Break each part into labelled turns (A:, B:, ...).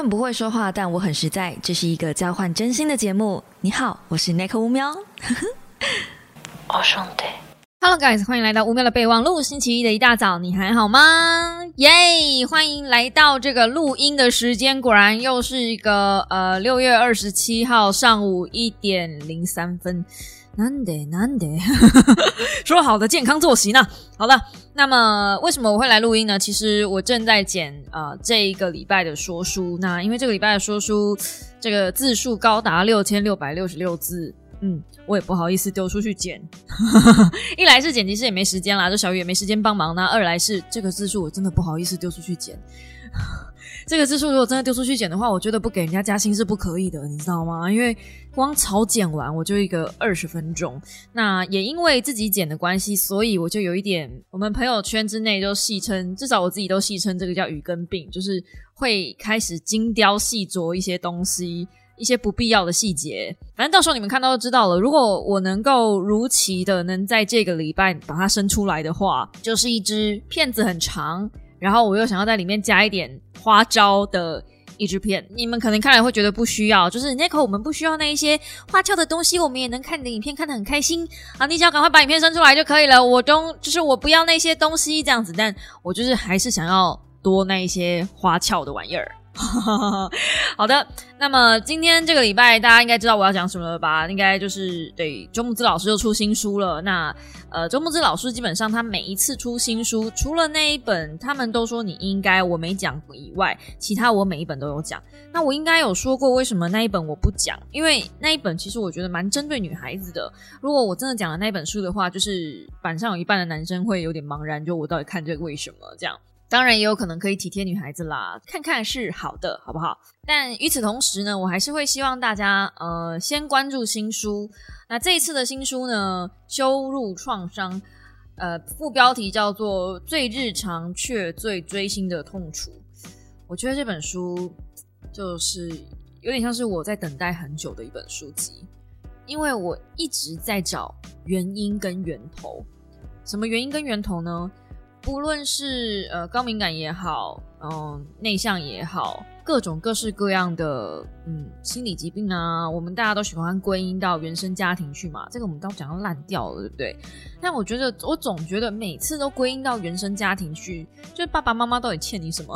A: 很不会说话，但我很实在。这是一个交换真心的节目。你好，我是 Nick 乌喵。
B: 我兄弟
C: ，Hello guys，欢迎来到乌喵的备忘录。星期一的一大早，你还好吗？耶！欢迎来到这个录音的时间，果然又是一个呃六月二十七号上午一点零三分。难得难得，说好的健康作息呢？好了，那么为什么我会来录音呢？其实我正在剪呃这一个礼拜的说书。那因为这个礼拜的说书，这个字数高达六千六百六十六字，嗯，我也不好意思丢出去剪。一来是剪辑师也没时间啦，这小雨也没时间帮忙；那二来是这个字数我真的不好意思丢出去剪。这个字数如果真的丢出去剪的话，我觉得不给人家加薪是不可以的，你知道吗？因为光草剪完我就一个二十分钟，那也因为自己剪的关系，所以我就有一点，我们朋友圈之内就戏称，至少我自己都戏称这个叫雨根病，就是会开始精雕细琢一些东西，一些不必要的细节。反正到时候你们看到就知道了。如果我能够如期的能在这个礼拜把它生出来的话，就是一只片子很长。然后我又想要在里面加一点花招的一支片，你们可能看来会觉得不需要，就是 Nico，我们不需要那一些花俏的东西，我们也能看你的影片看得很开心啊！你只要赶快把影片生出来就可以了。我都就是我不要那些东西这样子，但我就是还是想要多那一些花俏的玩意儿。好的，那么今天这个礼拜大家应该知道我要讲什么了吧？应该就是对周木之老师又出新书了。那呃，周木之老师基本上他每一次出新书，除了那一本他们都说你应该我没讲以外，其他我每一本都有讲。那我应该有说过为什么那一本我不讲？因为那一本其实我觉得蛮针对女孩子的。如果我真的讲了那本书的话，就是板上有一半的男生会有点茫然，就我到底看这个为什么这样？当然也有可能可以体贴女孩子啦，看看是好的，好不好？但与此同时呢，我还是会希望大家呃先关注新书。那这一次的新书呢，羞辱创伤，呃，副标题叫做《最日常却最锥心的痛楚》。我觉得这本书就是有点像是我在等待很久的一本书籍，因为我一直在找原因跟源头。什么原因跟源头呢？不论是呃高敏感也好，嗯内向也好，各种各式各样的嗯心理疾病啊，我们大家都喜欢归因到原生家庭去嘛。这个我们都讲到烂掉了，对不对？但我觉得我总觉得每次都归因到原生家庭去，就是爸爸妈妈到底欠你什么？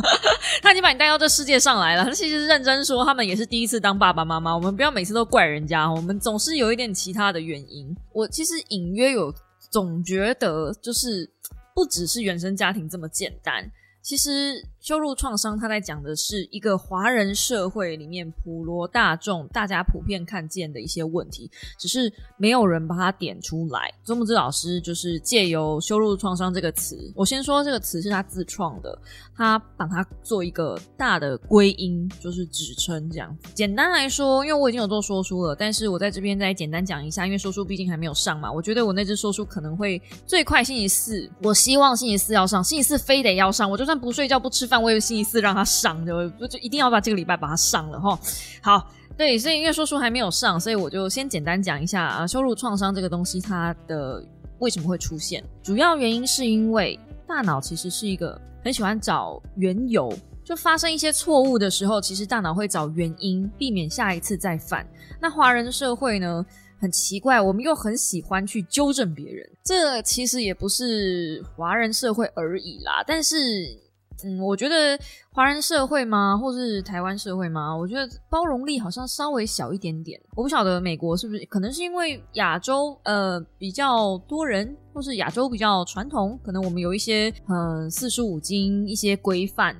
C: 他已经把你带到这世界上来了。他其实认真说，他们也是第一次当爸爸妈妈。我们不要每次都怪人家，我们总是有一点其他的原因。我其实隐约有总觉得就是。不只是原生家庭这么简单，其实。羞辱创伤，他在讲的是一个华人社会里面普罗大众大家普遍看见的一些问题，只是没有人把它点出来。周木之老师就是借由“羞辱创伤”这个词，我先说这个词是他自创的，他把它做一个大的归因，就是指称这样子。简单来说，因为我已经有做说书了，但是我在这边再简单讲一下，因为说书毕竟还没有上嘛，我觉得我那只说书可能会最快星期四，我希望星期四要上，星期四非得要上，我就算不睡觉不吃。范围星期四让他上，就就一定要把这个礼拜把它上了哈。好，对，所以因为说书还没有上，所以我就先简单讲一下啊，羞辱创伤这个东西它的为什么会出现，主要原因是因为大脑其实是一个很喜欢找缘由，就发生一些错误的时候，其实大脑会找原因，避免下一次再犯。那华人社会呢，很奇怪，我们又很喜欢去纠正别人，这其实也不是华人社会而已啦，但是。嗯，我觉得华人社会吗，或是台湾社会吗？我觉得包容力好像稍微小一点点。我不晓得美国是不是，可能是因为亚洲呃比较多人，或是亚洲比较传统，可能我们有一些嗯四书五经一些规范。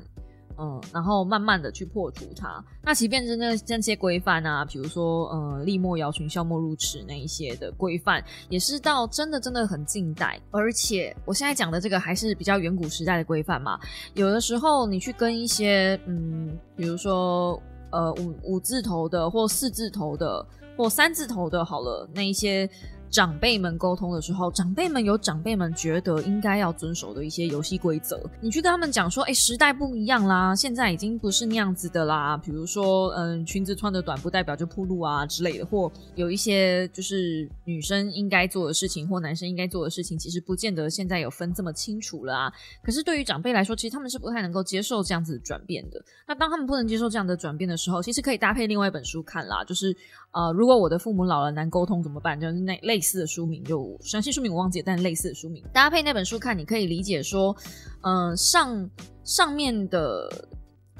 C: 嗯，然后慢慢的去破除它。那即便是那那些规范啊，比如说呃，立莫摇群，笑莫入池那一些的规范，也是到真的真的很近代。而且我现在讲的这个还是比较远古时代的规范嘛。有的时候你去跟一些嗯，比如说呃五五字头的或四字头的或三字头的，好了，那一些。长辈们沟通的时候，长辈们有长辈们觉得应该要遵守的一些游戏规则。你去跟他们讲说，哎，时代不一样啦，现在已经不是那样子的啦。比如说，嗯，裙子穿的短不代表就铺路啊之类的，或有一些就是女生应该做的事情，或男生应该做的事情，其实不见得现在有分这么清楚了啊。可是对于长辈来说，其实他们是不太能够接受这样子转变的。那当他们不能接受这样的转变的时候，其实可以搭配另外一本书看啦，就是呃，如果我的父母老了难沟通怎么办？就是那类似的书名，就详细书名我忘记了，但类似的书名搭配那本书看，你可以理解说，嗯，上上面的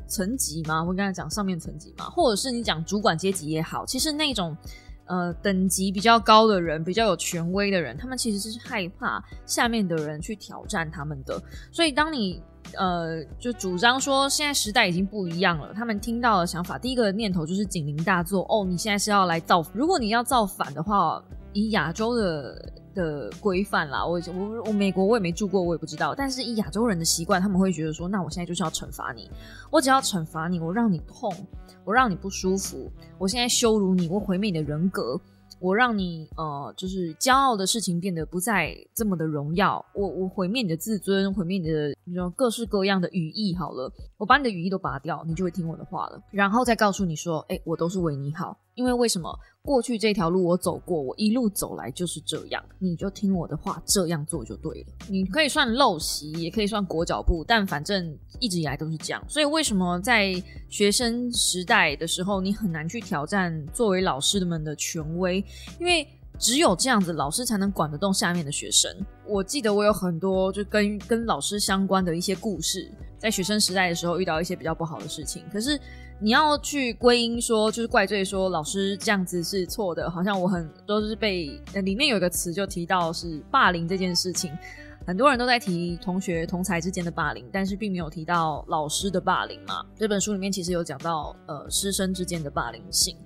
C: 层级嘛，我刚才讲上面层级嘛，或者是你讲主管阶级也好，其实那种呃等级比较高的人，比较有权威的人，他们其实是害怕下面的人去挑战他们的，所以当你。呃，就主张说现在时代已经不一样了。他们听到的想法，第一个念头就是警铃大作。哦，你现在是要来造？如果你要造反的话，以亚洲的的规范啦，我我我美国我也没住过，我也不知道。但是以亚洲人的习惯，他们会觉得说，那我现在就是要惩罚你。我只要惩罚你，我让你痛，我让你不舒服，我现在羞辱你，我毁灭你的人格。我让你呃，就是骄傲的事情变得不再这么的荣耀。我我毁灭你的自尊，毁灭你的你说各式各样的羽翼。好了，我把你的羽翼都拔掉，你就会听我的话了。然后再告诉你说，哎，我都是为你好。因为为什么过去这条路我走过，我一路走来就是这样，你就听我的话，这样做就对了。你可以算陋习，也可以算裹脚布，但反正一直以来都是这样。所以为什么在学生时代的时候，你很难去挑战作为老师们的权威？因为只有这样子，老师才能管得动下面的学生。我记得我有很多就跟跟老师相关的一些故事，在学生时代的时候遇到一些比较不好的事情，可是。你要去归因说，就是怪罪说老师这样子是错的，好像我很都是被里面有一个词就提到是霸凌这件事情，很多人都在提同学同才之间的霸凌，但是并没有提到老师的霸凌嘛。这本书里面其实有讲到呃师生之间的霸凌性，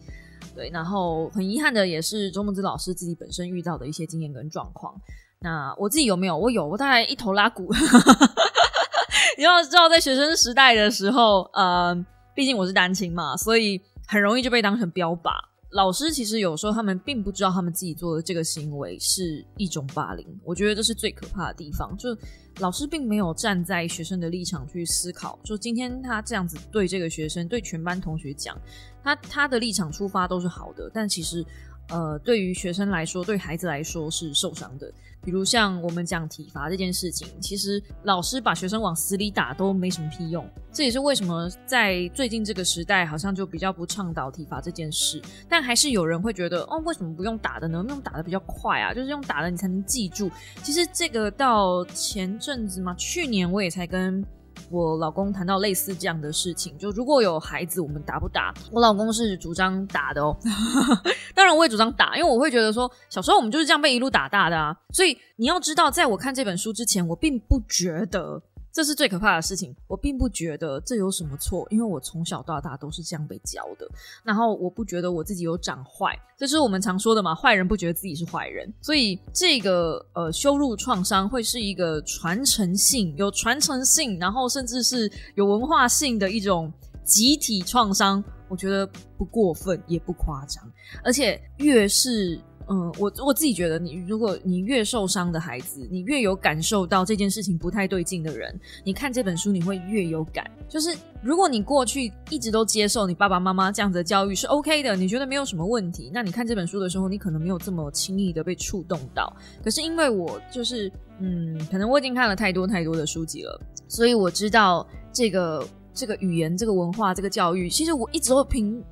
C: 对，然后很遗憾的也是周梦之老师自己本身遇到的一些经验跟状况。那我自己有没有？我有，我大概一头拉骨。你要知道，在学生时代的时候，呃。毕竟我是单亲嘛，所以很容易就被当成标靶。老师其实有时候他们并不知道他们自己做的这个行为是一种霸凌，我觉得这是最可怕的地方。就老师并没有站在学生的立场去思考，就今天他这样子对这个学生、对全班同学讲，他他的立场出发都是好的，但其实。呃，对于学生来说，对孩子来说是受伤的。比如像我们讲体罚这件事情，其实老师把学生往死里打都没什么屁用。这也是为什么在最近这个时代，好像就比较不倡导体罚这件事。但还是有人会觉得，哦，为什么不用打的呢？用打的比较快啊，就是用打的你才能记住。其实这个到前阵子嘛，去年我也才跟。我老公谈到类似这样的事情，就如果有孩子，我们打不打？我老公是主张打的哦，当然我也主张打，因为我会觉得说，小时候我们就是这样被一路打大的啊。所以你要知道，在我看这本书之前，我并不觉得。这是最可怕的事情，我并不觉得这有什么错，因为我从小到大都是这样被教的。然后我不觉得我自己有长坏，这是我们常说的嘛，坏人不觉得自己是坏人。所以这个呃羞辱创伤会是一个传承性、有传承性，然后甚至是有文化性的一种集体创伤。我觉得不过分，也不夸张，而且越是。嗯，我我自己觉得，你如果你越受伤的孩子，你越有感受到这件事情不太对劲的人，你看这本书你会越有感。就是如果你过去一直都接受你爸爸妈妈这样子的教育是 OK 的，你觉得没有什么问题，那你看这本书的时候，你可能没有这么轻易的被触动到。可是因为我就是，嗯，可能我已经看了太多太多的书籍了，所以我知道这个这个语言、这个文化、这个教育，其实我一直都凭。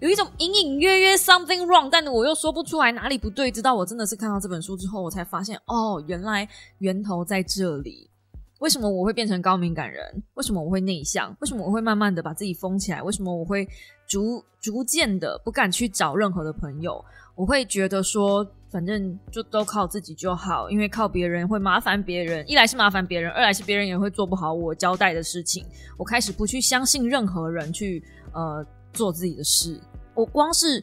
C: 有一种隐隐约约 something wrong，但我又说不出来哪里不对。直到我真的是看到这本书之后，我才发现，哦，原来源头在这里。为什么我会变成高敏感人？为什么我会内向？为什么我会慢慢的把自己封起来？为什么我会逐逐渐的不敢去找任何的朋友？我会觉得说，反正就都靠自己就好，因为靠别人会麻烦别人。一来是麻烦别人，二来是别人也会做不好我交代的事情。我开始不去相信任何人，去呃。做自己的事，我光是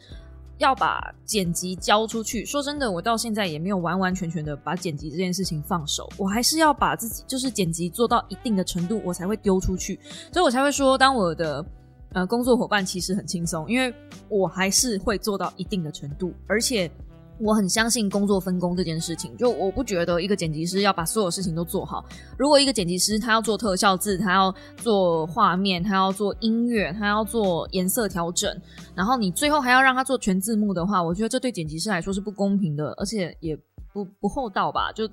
C: 要把剪辑交出去。说真的，我到现在也没有完完全全的把剪辑这件事情放手，我还是要把自己就是剪辑做到一定的程度，我才会丢出去。所以我才会说，当我的呃工作伙伴其实很轻松，因为我还是会做到一定的程度，而且我很相信工作分工这件事情，就我不觉得一个剪辑师要把所有事情都做好。如果一个剪辑师他要做特效字，他要做画面，他要做音乐，他要做颜色调整，然后你最后还要让他做全字幕的话，我觉得这对剪辑师来说是不公平的，而且也不不厚道吧？就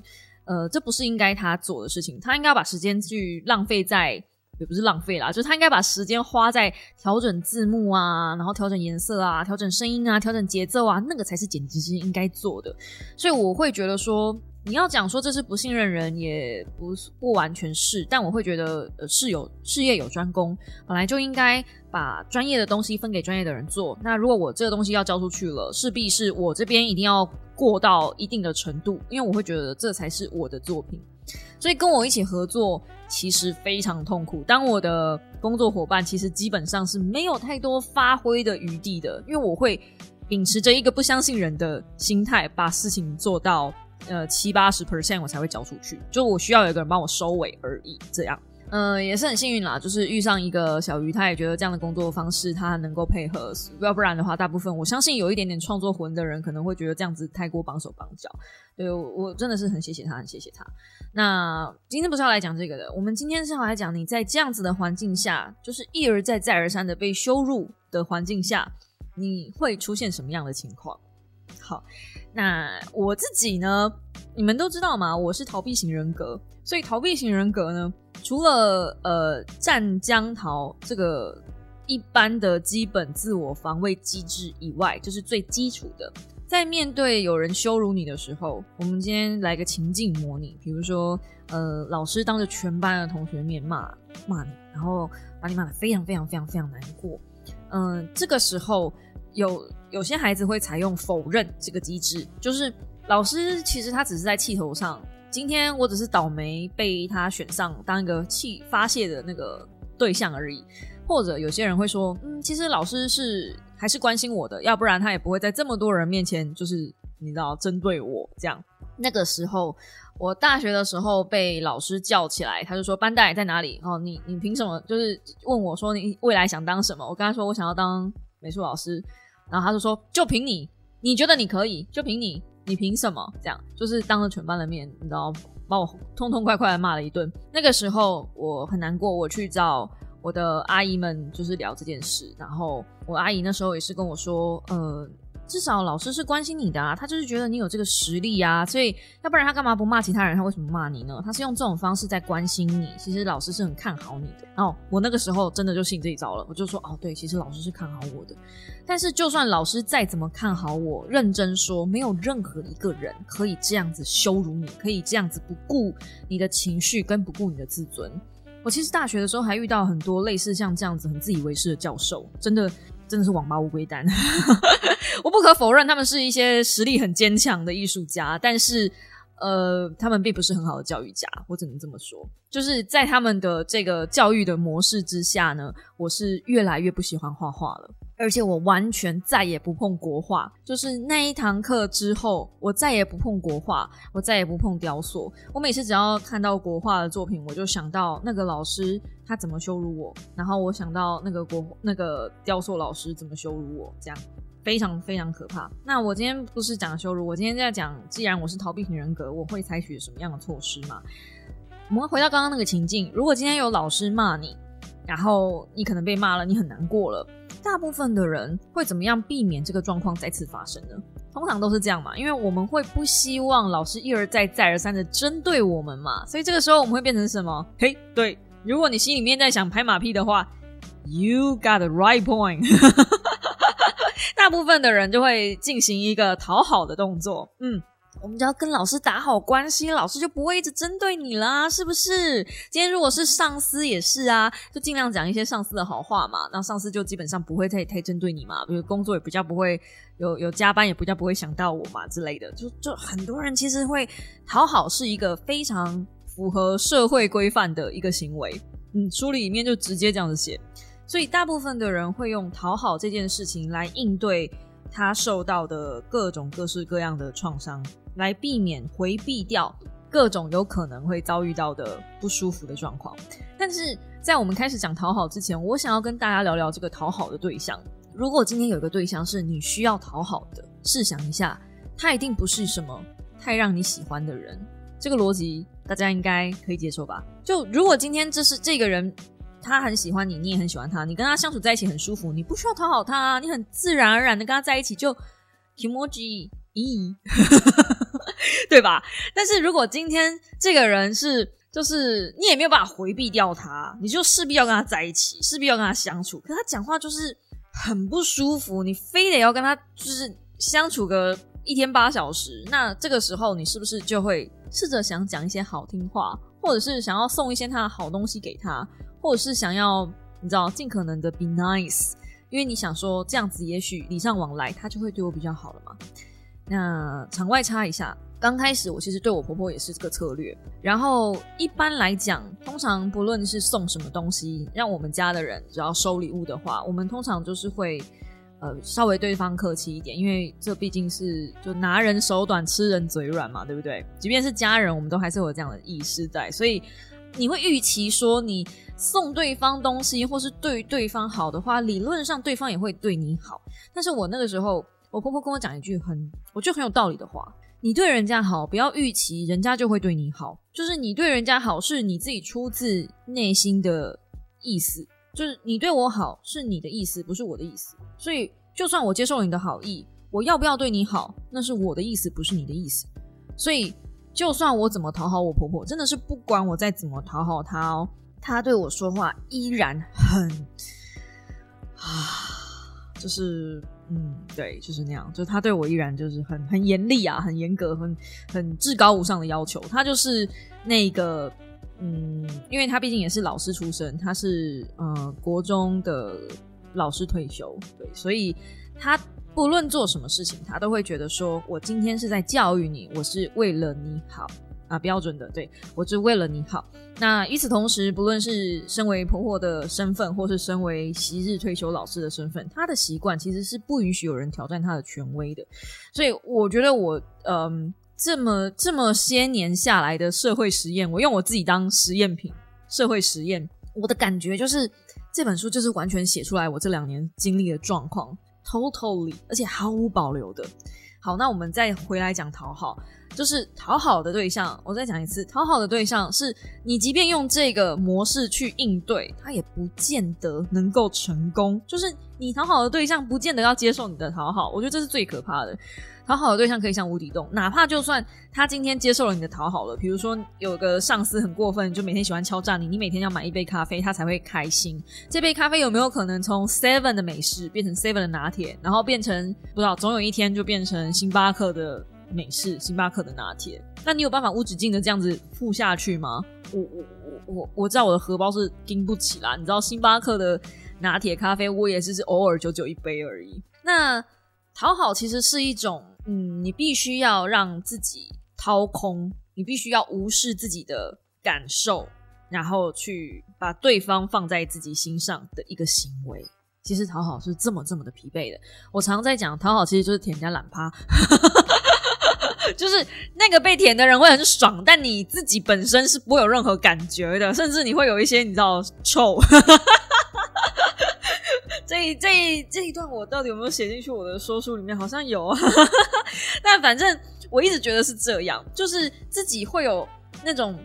C: 呃，这不是应该他做的事情，他应该要把时间去浪费在。也不是浪费啦，就是他应该把时间花在调整字幕啊，然后调整颜色啊，调整声音啊，调整节奏啊，那个才是剪辑师应该做的。所以我会觉得说，你要讲说这是不信任人，也不不完全是，但我会觉得呃，事有事业有专攻，本来就应该把专业的东西分给专业的人做。那如果我这个东西要交出去了，势必是我这边一定要过到一定的程度，因为我会觉得这才是我的作品。所以跟我一起合作其实非常痛苦。当我的工作伙伴其实基本上是没有太多发挥的余地的，因为我会秉持着一个不相信人的心态，把事情做到呃七八十 percent 我才会交出去。就我需要有个人帮我收尾而已，这样。嗯，也是很幸运啦，就是遇上一个小鱼，他也觉得这样的工作方式他能够配合，要不然的话，大部分我相信有一点点创作魂的人可能会觉得这样子太过绑手绑脚。对我真的是很谢谢他，很谢谢他。那今天不是要来讲这个的，我们今天是要来讲你在这样子的环境下，就是一而再再而三的被羞辱的环境下，你会出现什么样的情况？好，那我自己呢，你们都知道嘛？我是逃避型人格，所以逃避型人格呢。除了呃战将逃这个一般的基本自我防卫机制以外，就是最基础的。在面对有人羞辱你的时候，我们今天来个情境模拟，比如说呃老师当着全班的同学面骂骂你，然后把你骂得非常非常非常非常难过。嗯，这个时候有有些孩子会采用否认这个机制，就是老师其实他只是在气头上。今天我只是倒霉被他选上当一个气发泄的那个对象而已，或者有些人会说，嗯，其实老师是还是关心我的，要不然他也不会在这么多人面前就是你知道针对我这样。那个时候我大学的时候被老师叫起来，他就说班代在哪里？哦，你你凭什么？就是问我说你未来想当什么？我跟他说我想要当美术老师，然后他就说就凭你，你觉得你可以？就凭你。你凭什么这样？就是当着全班的面，你知道，把我痛痛快快的骂了一顿。那个时候我很难过，我去找我的阿姨们，就是聊这件事。然后我阿姨那时候也是跟我说，呃。至少老师是关心你的啊，他就是觉得你有这个实力啊，所以要不然他干嘛不骂其他人？他为什么骂你呢？他是用这种方式在关心你。其实老师是很看好你的。然后我那个时候真的就信这一招了，我就说哦，对，其实老师是看好我的。但是就算老师再怎么看好我，认真说，没有任何一个人可以这样子羞辱你，可以这样子不顾你的情绪跟不顾你的自尊。我其实大学的时候还遇到很多类似像这样子很自以为是的教授，真的。真的是网吧乌龟蛋，我不可否认他们是一些实力很坚强的艺术家，但是呃，他们并不是很好的教育家，我只能这么说。就是在他们的这个教育的模式之下呢，我是越来越不喜欢画画了。而且我完全再也不碰国画，就是那一堂课之后，我再也不碰国画，我再也不碰雕塑。我每次只要看到国画的作品，我就想到那个老师他怎么羞辱我，然后我想到那个国那个雕塑老师怎么羞辱我，这样非常非常可怕。那我今天不是讲羞辱，我今天在讲，既然我是逃避型人格，我会采取什么样的措施嘛？我们回到刚刚那个情境，如果今天有老师骂你，然后你可能被骂了，你很难过了。大部分的人会怎么样避免这个状况再次发生呢？通常都是这样嘛，因为我们会不希望老师一而再、再而三的针对我们嘛，所以这个时候我们会变成什么？嘿，对，如果你心里面在想拍马屁的话，You got the right point。大部分的人就会进行一个讨好的动作，嗯。我们只要跟老师打好关系，老师就不会一直针对你啦，是不是？今天如果是上司也是啊，就尽量讲一些上司的好话嘛，那上司就基本上不会太太针对你嘛，比如工作也比较不会有有加班，也比较不会想到我嘛之类的。就就很多人其实会讨好，是一个非常符合社会规范的一个行为。嗯，书里面就直接这样子写，所以大部分的人会用讨好这件事情来应对他受到的各种各式各样的创伤。来避免回避掉各种有可能会遭遇到的不舒服的状况。但是在我们开始讲讨好之前，我想要跟大家聊聊这个讨好的对象。如果今天有一个对象是你需要讨好的，试想一下，他一定不是什么太让你喜欢的人。这个逻辑大家应该可以接受吧？就如果今天这是这个人，他很喜欢你，你也很喜欢他，你跟他相处在一起很舒服，你不需要讨好他，你很自然而然的跟他在一起就 emoji 咦，对吧？但是如果今天这个人是，就是你也没有办法回避掉他，你就势必要跟他在一起，势必要跟他相处。可他讲话就是很不舒服，你非得要跟他就是相处个一天八小时，那这个时候你是不是就会试着想讲一些好听话，或者是想要送一些他的好东西给他，或者是想要你知道尽可能的 be nice，因为你想说这样子也许礼尚往来，他就会对我比较好了嘛。那场外插一下，刚开始我其实对我婆婆也是这个策略。然后一般来讲，通常不论是送什么东西，让我们家的人只要收礼物的话，我们通常就是会呃稍微对方客气一点，因为这毕竟是就拿人手短，吃人嘴软嘛，对不对？即便是家人，我们都还是有这样的意识在，所以你会预期说，你送对方东西或是对对方好的话，理论上对方也会对你好。但是我那个时候。我婆婆跟我讲一句很，我觉得很有道理的话：你对人家好，不要预期人家就会对你好。就是你对人家好，是你自己出自内心的意思。就是你对我好，是你的意思，不是我的意思。所以，就算我接受你的好意，我要不要对你好，那是我的意思，不是你的意思。所以，就算我怎么讨好我婆婆，真的是不管我再怎么讨好她哦，她对我说话依然很啊，就是。嗯，对，就是那样，就他对我依然就是很很严厉啊，很严格，很很至高无上的要求。他就是那个，嗯，因为他毕竟也是老师出身，他是呃国中的老师退休，对，所以他不论做什么事情，他都会觉得说，我今天是在教育你，我是为了你好。啊，标准的，对我是为了你好。那与此同时，不论是身为婆婆的身份，或是身为昔日退休老师的身份，她的习惯其实是不允许有人挑战她的权威的。所以，我觉得我，嗯，这么这么些年下来的社会实验，我用我自己当实验品，社会实验，我的感觉就是这本书就是完全写出来我这两年经历的状况，totally，而且毫无保留的。好，那我们再回来讲讨好。就是讨好的对象，我再讲一次，讨好的对象是你，即便用这个模式去应对，他也不见得能够成功。就是你讨好的对象，不见得要接受你的讨好，我觉得这是最可怕的。讨好的对象可以像无底洞，哪怕就算他今天接受了你的讨好了，比如说有个上司很过分，就每天喜欢敲诈你，你每天要买一杯咖啡，他才会开心。这杯咖啡有没有可能从 Seven 的美式变成 Seven 的拿铁，然后变成不知道，总有一天就变成星巴克的？美式星巴克的拿铁，那你有办法无止境的这样子付下去吗？我我我我我知道我的荷包是顶不起啦。你知道星巴克的拿铁咖啡，我也是是偶尔九九一杯而已。那讨好其实是一种，嗯，你必须要让自己掏空，你必须要无视自己的感受，然后去把对方放在自己心上的一个行为。其实讨好是这么这么的疲惫的。我常在讲，讨好其实就是舔人家懒趴。就是那个被舔的人会很爽，但你自己本身是不会有任何感觉的，甚至你会有一些你知道臭。这一这这一段我到底有没有写进去我的说书里面？好像有啊，但反正我一直觉得是这样，就是自己会有那种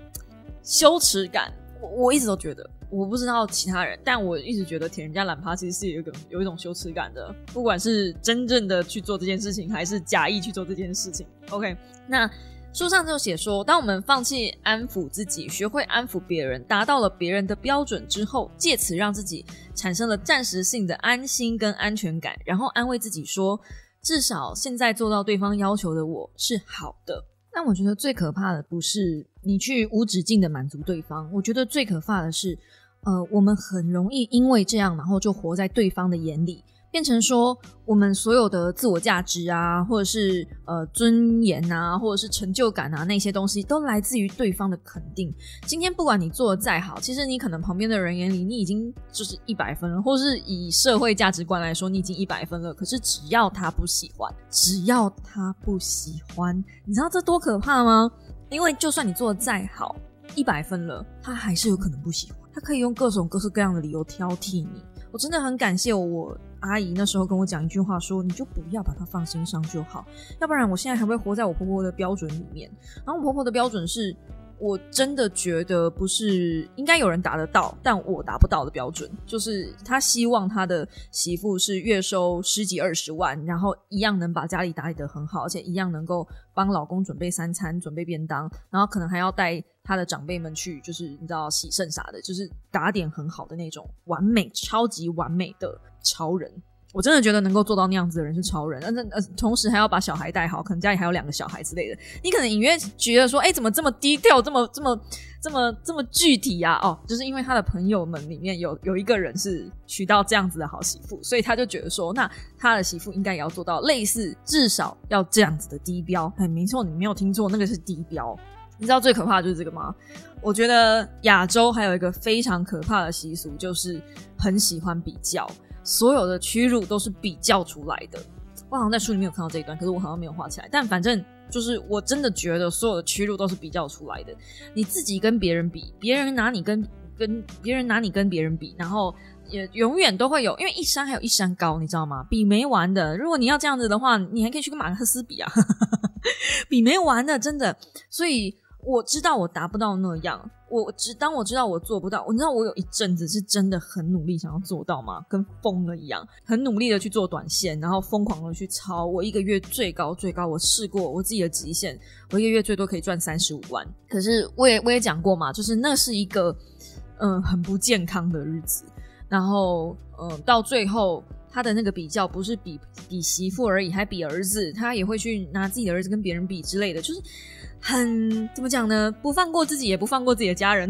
C: 羞耻感。我我一直都觉得。我不知道其他人，但我一直觉得舔人家懒趴其实是有一个有一种羞耻感的，不管是真正的去做这件事情，还是假意去做这件事情。OK，那书上就写说，当我们放弃安抚自己，学会安抚别人，达到了别人的标准之后，借此让自己产生了暂时性的安心跟安全感，然后安慰自己说，至少现在做到对方要求的我是好的。但我觉得最可怕的不是你去无止境的满足对方，我觉得最可怕的是，呃，我们很容易因为这样，然后就活在对方的眼里。变成说，我们所有的自我价值啊，或者是呃尊严啊，或者是成就感啊，那些东西都来自于对方的肯定。今天不管你做的再好，其实你可能旁边的人眼里你已经就是一百分了，或者是以社会价值观来说，你已经一百分了。可是只要他不喜欢，只要他不喜欢，你知道这多可怕吗？因为就算你做的再好，一百分了，他还是有可能不喜欢，他可以用各种各式各样的理由挑剔你。我真的很感谢我阿姨那时候跟我讲一句话，说你就不要把她放心上就好，要不然我现在还会活在我婆婆的标准里面。然后我婆婆的标准是。我真的觉得不是应该有人达得到，但我达不到的标准，就是他希望他的媳妇是月收十几二十万，然后一样能把家里打理得很好，而且一样能够帮老公准备三餐、准备便当，然后可能还要带他的长辈们去，就是你知道洗肾啥的，就是打点很好的那种完美、超级完美的超人。我真的觉得能够做到那样子的人是超人，那那呃，同时还要把小孩带好，可能家里还有两个小孩之类的。你可能隐约觉得说，哎，怎么这么低调，这么这么这么这么具体啊？哦，就是因为他的朋友们里面有有一个人是娶到这样子的好媳妇，所以他就觉得说，那他的媳妇应该也要做到类似，至少要这样子的低标。哎，没错，你没有听错，那个是低标。你知道最可怕的就是这个吗？我觉得亚洲还有一个非常可怕的习俗，就是很喜欢比较。所有的屈辱都是比较出来的。我好像在书里面有看到这一段，可是我好像没有画起来。但反正就是我真的觉得所有的屈辱都是比较出来的。你自己跟别人比，别人拿你跟跟别人拿你跟别人比，然后也永远都会有，因为一山还有一山高，你知道吗？比没完的。如果你要这样子的话，你还可以去跟马克思比啊，比没完的，真的。所以我知道我达不到那样。我知当我知道我做不到，你知道我有一阵子是真的很努力想要做到吗？跟疯了一样，很努力的去做短线，然后疯狂的去抄。我一个月最高最高，我试过我自己的极限，我一个月最多可以赚三十五万。可是我也我也讲过嘛，就是那是一个嗯很不健康的日子。然后嗯到最后他的那个比较不是比比媳妇而已，还比儿子，他也会去拿自己的儿子跟别人比之类的，就是。很怎么讲呢？不放过自己，也不放过自己的家人，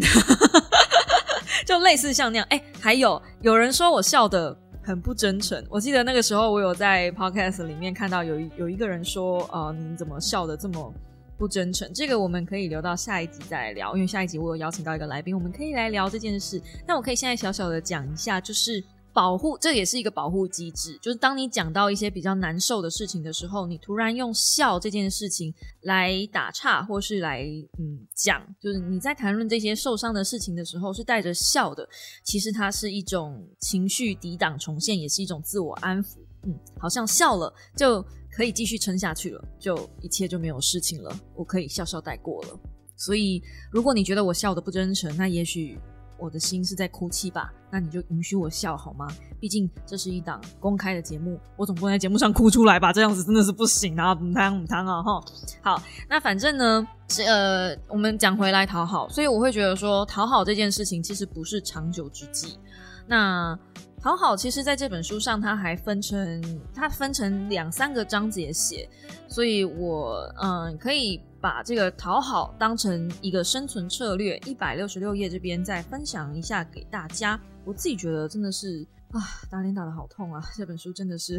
C: 就类似像那样。哎，还有有人说我笑的很不真诚。我记得那个时候，我有在 podcast 里面看到有有一个人说：“呃，你怎么笑的这么不真诚？”这个我们可以留到下一集再聊，因为下一集我有邀请到一个来宾，我们可以来聊这件事。那我可以现在小小的讲一下，就是。保护，这也是一个保护机制。就是当你讲到一些比较难受的事情的时候，你突然用笑这件事情来打岔，或是来嗯讲，就是你在谈论这些受伤的事情的时候是带着笑的。其实它是一种情绪抵挡重现，也是一种自我安抚。嗯，好像笑了就可以继续撑下去了，就一切就没有事情了，我可以笑笑带过了。所以，如果你觉得我笑的不真诚，那也许。我的心是在哭泣吧？那你就允许我笑好吗？毕竟这是一档公开的节目，我总不能在节目上哭出来吧？这样子真的是不行啊！母汤母汤啊！哈，好，那反正呢，是呃，我们讲回来讨好，所以我会觉得说，讨好这件事情其实不是长久之计。那讨好，其实在这本书上，它还分成它分成两三个章节写，所以我嗯可以。把这个讨好当成一个生存策略，一百六十六页这边再分享一下给大家。我自己觉得真的是啊，打脸打的好痛啊！这本书真的是，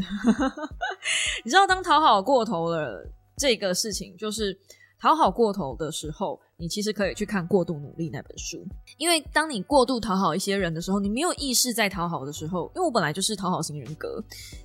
C: 你知道，当讨好过头了这个事情，就是讨好过头的时候。你其实可以去看《过度努力》那本书，因为当你过度讨好一些人的时候，你没有意识在讨好的时候。因为我本来就是讨好型人格，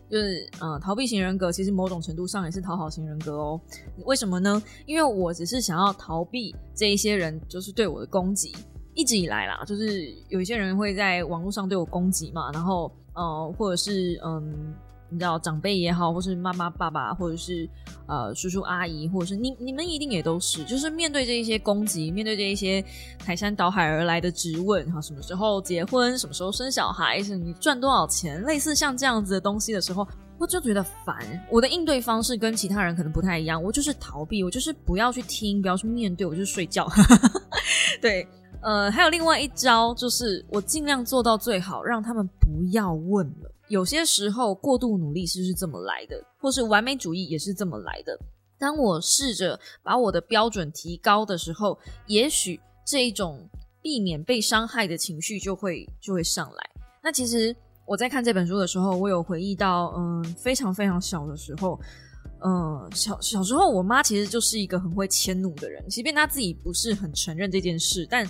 C: 就是嗯，逃避型人格，其实某种程度上也是讨好型人格哦。为什么呢？因为我只是想要逃避这一些人就是对我的攻击。一直以来啦，就是有一些人会在网络上对我攻击嘛，然后呃，或者是嗯。你知道长辈也好，或是妈妈、爸爸，或者是呃叔叔阿姨，或者是你，你们一定也都是，就是面对这一些攻击，面对这一些排山倒海而来的质问，哈，什么时候结婚，什么时候生小孩，是你赚多少钱，类似像这样子的东西的时候，我就觉得烦。我的应对方式跟其他人可能不太一样，我就是逃避，我就是不要去听，不要去面对，我就是睡觉。对，呃，还有另外一招，就是我尽量做到最好，让他们不要问了。有些时候，过度努力是是这么来的，或是完美主义也是这么来的。当我试着把我的标准提高的时候，也许这一种避免被伤害的情绪就会就会上来。那其实我在看这本书的时候，我有回忆到，嗯，非常非常小的时候，嗯，小小时候，我妈其实就是一个很会迁怒的人，即便她自己不是很承认这件事，但。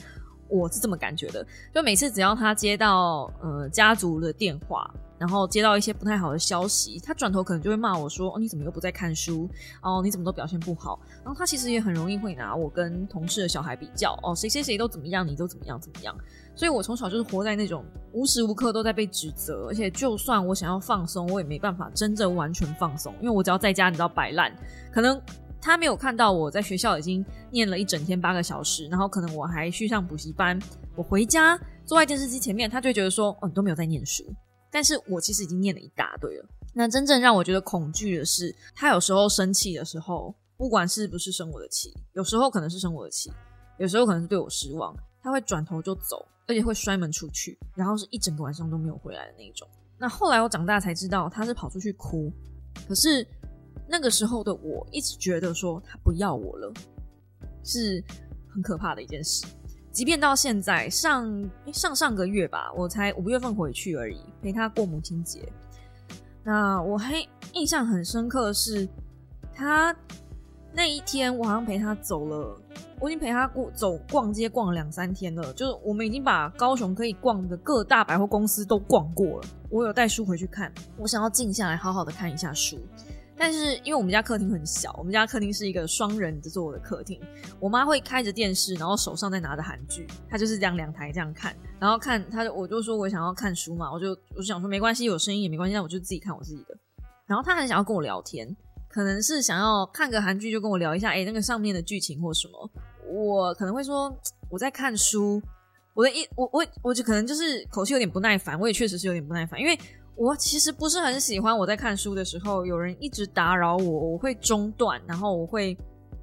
C: 我是这么感觉的，就每次只要她接到呃家族的电话，然后接到一些不太好的消息，他转头可能就会骂我说：“哦，你怎么又不在看书？哦，你怎么都表现不好？”然后他其实也很容易会拿我跟同事的小孩比较，哦，谁谁谁都怎么样，你都怎么样怎么样。所以我从小就是活在那种无时无刻都在被指责，而且就算我想要放松，我也没办法真正完全放松，因为我只要在家，你知道摆烂，可能。他没有看到我在学校已经念了一整天八个小时，然后可能我还去上补习班。我回家坐在电视机前面，他就觉得说：“哦，你都没有在念书。”但是我其实已经念了一大堆了。那真正让我觉得恐惧的是，他有时候生气的时候，不管是不是生我的气，有时候可能是生我的气，有时候可能是对我失望，他会转头就走，而且会摔门出去，然后是一整个晚上都没有回来的那种。那后来我长大才知道，他是跑出去哭，可是。那个时候的我一直觉得说他不要我了，是很可怕的一件事。即便到现在上上上个月吧，我才五月份回去而已，陪他过母亲节。那我还印象很深刻的是，他那一天我好像陪他走了，我已经陪他过走逛街逛了两三天了。就是我们已经把高雄可以逛的各大百货公司都逛过了。我有带书回去看，我想要静下来好好的看一下书。但是因为我们家客厅很小，我们家客厅是一个双人座的客厅，我妈会开着电视，然后手上在拿着韩剧，她就是这样两台这样看，然后看她，我就说我想要看书嘛，我就我就想说没关系，有声音也没关系，那我就自己看我自己的。然后她很想要跟我聊天，可能是想要看个韩剧就跟我聊一下，哎，那个上面的剧情或什么，我可能会说我在看书，我的一我我我就可能就是口气有点不耐烦，我也确实是有点不耐烦，因为。我其实不是很喜欢我在看书的时候有人一直打扰我，我会中断，然后我会，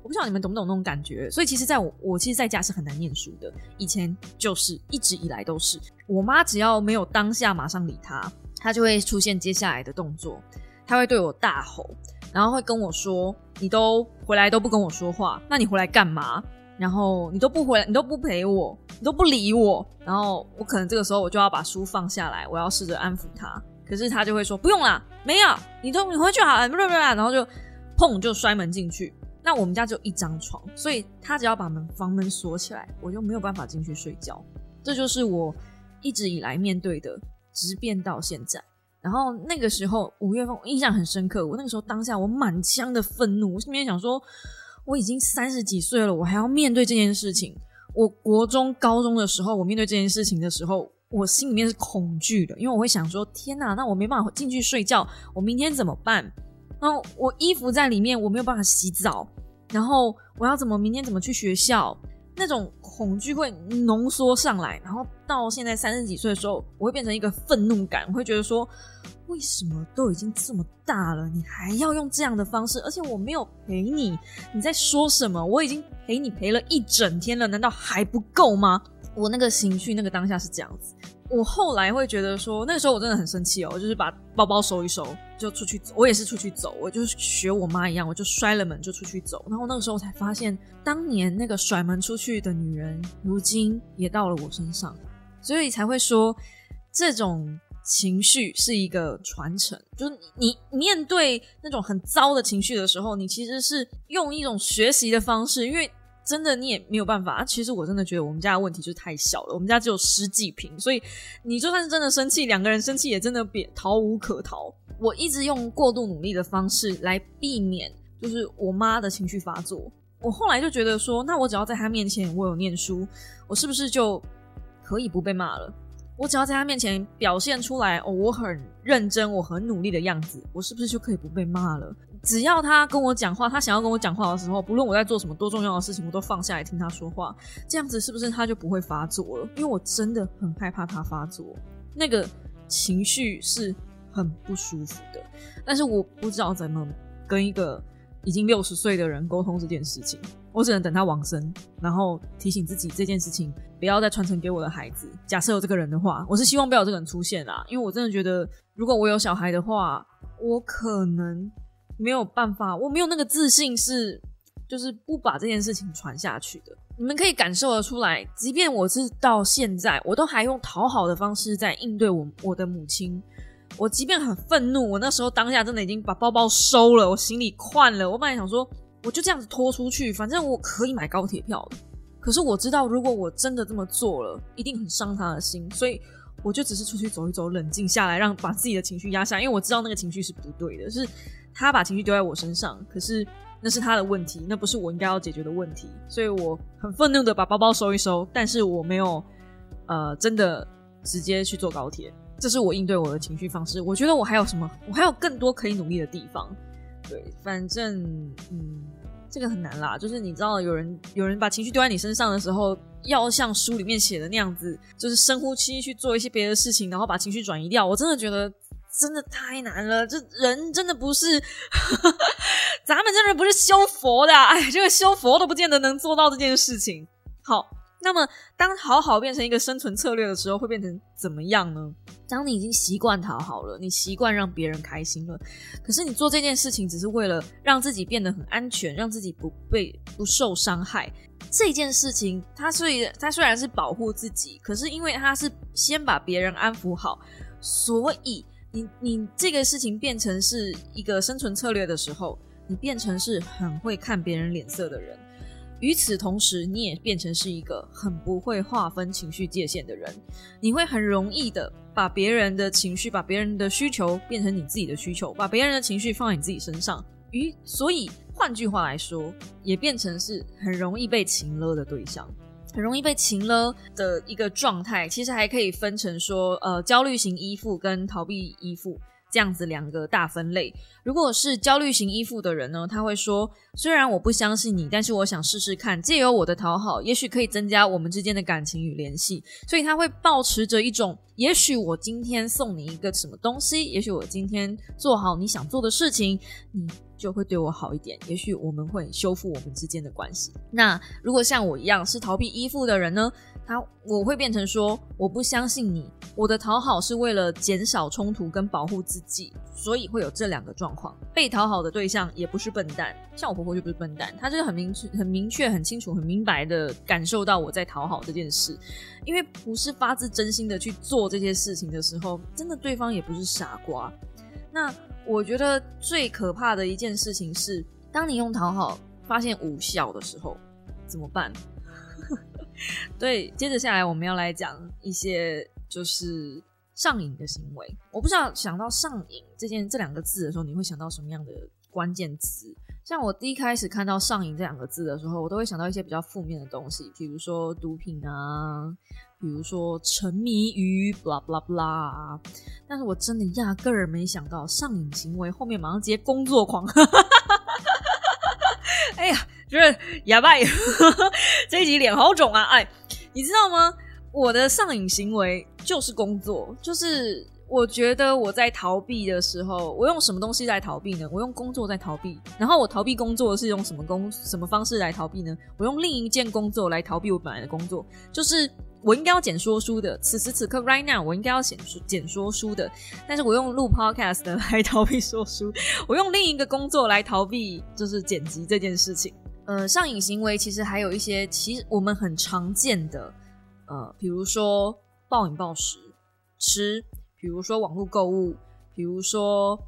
C: 我不知道你们懂不懂那种感觉。所以其实，在我我其实在家是很难念书的，以前就是一直以来都是。我妈只要没有当下马上理她，她就会出现接下来的动作，她会对我大吼，然后会跟我说：“你都回来都不跟我说话，那你回来干嘛？然后你都不回来，你都不陪我，你都不理我。”然后我可能这个时候我就要把书放下来，我要试着安抚她。可是他就会说不用啦，没有，你都你回去好了，不不不，然后就砰就摔门进去。那我们家只有一张床，所以他只要把门房门锁起来，我就没有办法进去睡觉。这就是我一直以来面对的，直变到现在。然后那个时候五月份，我印象很深刻。我那个时候当下我满腔的愤怒，我心里面想说，我已经三十几岁了，我还要面对这件事情。我国中、高中的时候，我面对这件事情的时候。我心里面是恐惧的，因为我会想说：天哪，那我没办法进去睡觉，我明天怎么办？然后我衣服在里面，我没有办法洗澡，然后我要怎么明天怎么去学校？那种恐惧会浓缩上来，然后到现在三十几岁的时候，我会变成一个愤怒感，我会觉得说：为什么都已经这么大了，你还要用这样的方式？而且我没有陪你，你在说什么？我已经陪你陪了一整天了，难道还不够吗？我那个情绪，那个当下是这样子。我后来会觉得说，那时候我真的很生气哦，就是把包包收一收就出去走。我也是出去走，我就是学我妈一样，我就摔了门就出去走。然后那个时候才发现，当年那个甩门出去的女人，如今也到了我身上，所以才会说，这种情绪是一个传承。就是你面对那种很糟的情绪的时候，你其实是用一种学习的方式，因为。真的，你也没有办法。其实我真的觉得我们家的问题就是太小了。我们家只有十几平，所以你就算是真的生气，两个人生气也真的别逃无可逃。我一直用过度努力的方式来避免，就是我妈的情绪发作。我后来就觉得说，那我只要在她面前我有念书，我是不是就可以不被骂了？我只要在她面前表现出来，哦，我很认真，我很努力的样子，我是不是就可以不被骂了？只要他跟我讲话，他想要跟我讲话的时候，不论我在做什么多重要的事情，我都放下来听他说话。这样子是不是他就不会发作了？因为我真的很害怕他发作，那个情绪是很不舒服的。但是我不知道怎么跟一个已经六十岁的人沟通这件事情，我只能等他往生，然后提醒自己这件事情不要再传承给我的孩子。假设有这个人的话，我是希望不要有这个人出现啦，因为我真的觉得，如果我有小孩的话，我可能。没有办法，我没有那个自信，是就是不把这件事情传下去的。你们可以感受得出来，即便我是到现在，我都还用讨好的方式在应对我我的母亲。我即便很愤怒，我那时候当下真的已经把包包收了，我行李换了。我本来想说，我就这样子拖出去，反正我可以买高铁票可是我知道，如果我真的这么做了，一定很伤他的心，所以我就只是出去走一走，冷静下来，让把自己的情绪压下，因为我知道那个情绪是不对的，是他把情绪丢在我身上，可是那是他的问题，那不是我应该要解决的问题，所以我很愤怒的把包包收一收，但是我没有呃真的直接去坐高铁，这是我应对我的情绪方式。我觉得我还有什么，我还有更多可以努力的地方。对，反正嗯。这个很难啦，就是你知道，有人有人把情绪丢在你身上的时候，要像书里面写的那样子，就是深呼吸去做一些别的事情，然后把情绪转移掉。我真的觉得真的太难了，这人真的不是，咱们真的不是修佛的，哎，这个修佛都不见得能做到这件事情。好。那么，当讨好变成一个生存策略的时候，会变成怎么样呢？当你已经习惯讨好了，你习惯让别人开心了，可是你做这件事情只是为了让自己变得很安全，让自己不被不受伤害。这件事情，它虽它虽然是保护自己，可是因为它是先把别人安抚好，所以你你这个事情变成是一个生存策略的时候，你变成是很会看别人脸色的人。与此同时，你也变成是一个很不会划分情绪界限的人。你会很容易的把别人的情绪、把别人的需求变成你自己的需求，把别人的情绪放在你自己身上。与所以，换句话来说，也变成是很容易被情勒的对象，很容易被情勒的一个状态。其实还可以分成说，呃，焦虑型依附跟逃避依附。这样子两个大分类，如果是焦虑型依附的人呢，他会说：虽然我不相信你，但是我想试试看，借由我的讨好，也许可以增加我们之间的感情与联系。所以他会保持着一种：也许我今天送你一个什么东西，也许我今天做好你想做的事情，你就会对我好一点。也许我们会修复我们之间的关系。那如果像我一样是逃避依附的人呢？他我会变成说，我不相信你，我的讨好是为了减少冲突跟保护自己，所以会有这两个状况。被讨好的对象也不是笨蛋，像我婆婆就不是笨蛋，她就是很明确、很明确、很清楚、很明白的感受到我在讨好这件事，因为不是发自真心的去做这些事情的时候，真的对方也不是傻瓜。那我觉得最可怕的一件事情是，当你用讨好发现无效的时候，怎么办？对，接着下来我们要来讲一些就是上瘾的行为。我不知道想到上瘾这件这两个字的时候，你会想到什么样的关键词？像我第一开始看到上瘾这两个字的时候，我都会想到一些比较负面的东西，比如说毒品啊，比如说沉迷于 blah blah blah。但是我真的压根儿没想到上瘾行为后面马上直接工作狂。哎呀！就是哑巴，这一集脸好肿啊！哎，你知道吗？我的上瘾行为就是工作，就是我觉得我在逃避的时候，我用什么东西来逃避呢？我用工作在逃避。然后我逃避工作是用什么工什么方式来逃避呢？我用另一件工作来逃避我本来的工作，就是。我应该要剪说书的，此时此刻，right now，我应该要剪剪说书的，但是我用录 podcast 来逃避说书，我用另一个工作来逃避，就是剪辑这件事情。呃，上瘾行为其实还有一些，其实我们很常见的，呃，比如说暴饮暴食吃，比如说网络购物，比如说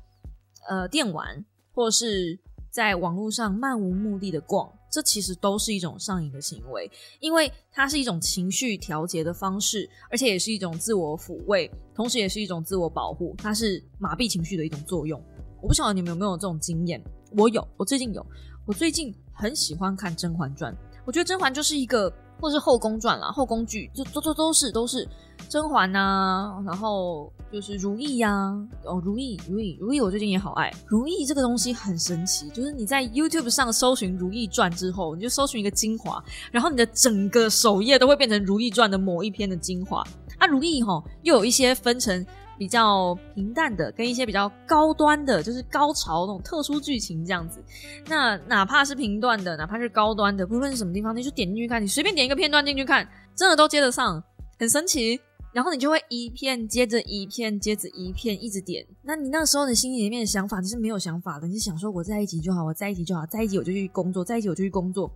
C: 呃电玩，或是在网络上漫无目的的逛。这其实都是一种上瘾的行为，因为它是一种情绪调节的方式，而且也是一种自我抚慰，同时也是一种自我保护，它是麻痹情绪的一种作用。我不晓得你们有没有这种经验，我有，我最近有，我最近很喜欢看《甄嬛传》，我觉得甄嬛就是一个。或是后宫传啦，后宫剧就都都都是都是甄嬛呐，然后就是如懿呀，哦如懿如懿如懿，我最近也好爱如懿这个东西很神奇，就是你在 YouTube 上搜寻《如懿传》之后，你就搜寻一个精华，然后你的整个首页都会变成《如懿传》的某一篇的精华。啊，如懿哈又有一些分成。比较平淡的，跟一些比较高端的，就是高潮那种特殊剧情这样子。那哪怕是平段的，哪怕是高端的，不论是什么地方，你就点进去看，你随便点一个片段进去看，真的都接得上，很神奇。然后你就会一片接着一片，接着一片，一直点。那你那时候你心里面的想法，你是没有想法的，你是想说我在一起就好，我在一起就好，在一起我就去工作，在一起我就去工作。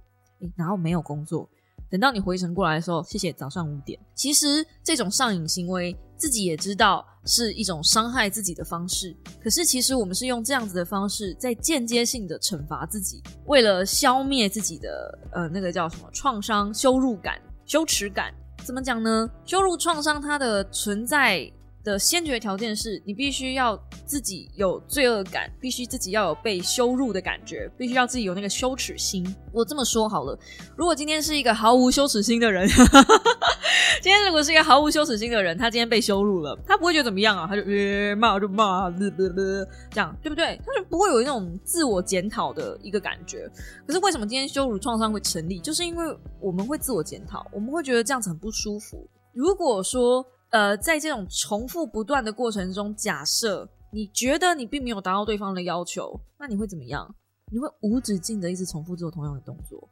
C: 然后没有工作，等到你回神过来的时候，谢谢早上五点。其实这种上瘾行为，自己也知道是一种伤害自己的方式。可是其实我们是用这样子的方式，在间接性的惩罚自己，为了消灭自己的呃那个叫什么创伤、羞辱感、羞耻感。怎么讲呢？羞辱创伤它的存在。的先决条件是你必须要自己有罪恶感，必须自己要有被羞辱的感觉，必须要自己有那个羞耻心。我这么说好了，如果今天是一个毫无羞耻心的人，今天如果是一个毫无羞耻心的人，他今天被羞辱了，他不会觉得怎么样啊？他就骂就骂，这样对不对？他就不会有那种自我检讨的一个感觉。可是为什么今天羞辱创伤会成立？就是因为我们会自我检讨，我们会觉得这样子很不舒服。如果说。呃，在这种重复不断的过程中，假设你觉得你并没有达到对方的要求，那你会怎么样？你会无止境的一直重复做同样的动作。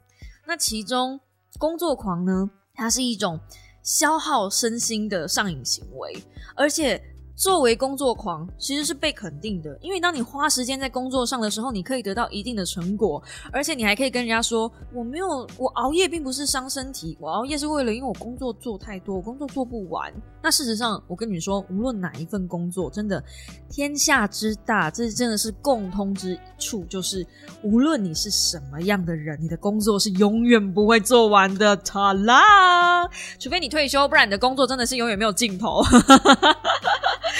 C: 那其中工作狂呢？它是一种消耗身心的上瘾行为，而且。作为工作狂，其实是被肯定的，因为当你花时间在工作上的时候，你可以得到一定的成果，而且你还可以跟人家说：“我没有，我熬夜并不是伤身体，我熬夜是为了因为我工作做太多，我工作做不完。”那事实上，我跟你说，无论哪一份工作，真的天下之大，这真的是共通之处，就是无论你是什么样的人，你的工作是永远不会做完的。塔啦，除非你退休，不然你的工作真的是永远没有尽头。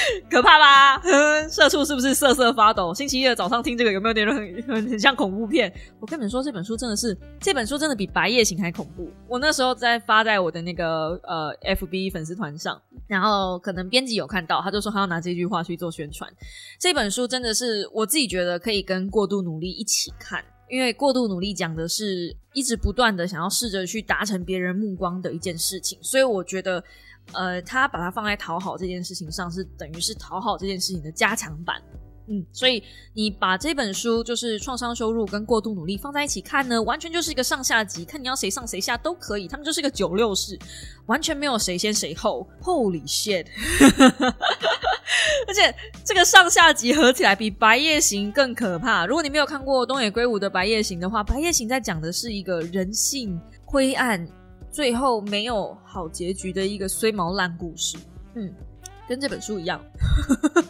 C: 可怕吧？社畜是不是瑟瑟发抖？星期一的早上听这个有没有点很很很像恐怖片？我跟你们说，这本书真的是，这本书真的比《白夜行》还恐怖。我那时候在发在我的那个呃 FB 粉丝团上，然后可能编辑有看到，他就说他要拿这句话去做宣传。这本书真的是我自己觉得可以跟《过度努力》一起看，因为《过度努力》讲的是一直不断的想要试着去达成别人目光的一件事情，所以我觉得。呃，他把它放在讨好这件事情上，是等于是讨好这件事情的加强版。嗯，所以你把这本书就是创伤收入跟过度努力放在一起看呢，完全就是一个上下级，看你要谁上谁下都可以。他们就是一个九六式，完全没有谁先谁后。Holy shit！而且这个上下级合起来比《白夜行》更可怕。如果你没有看过东野圭吾的《白夜行》的话，《白夜行》在讲的是一个人性灰暗。最后没有好结局的一个衰毛烂故事，嗯，跟这本书一样。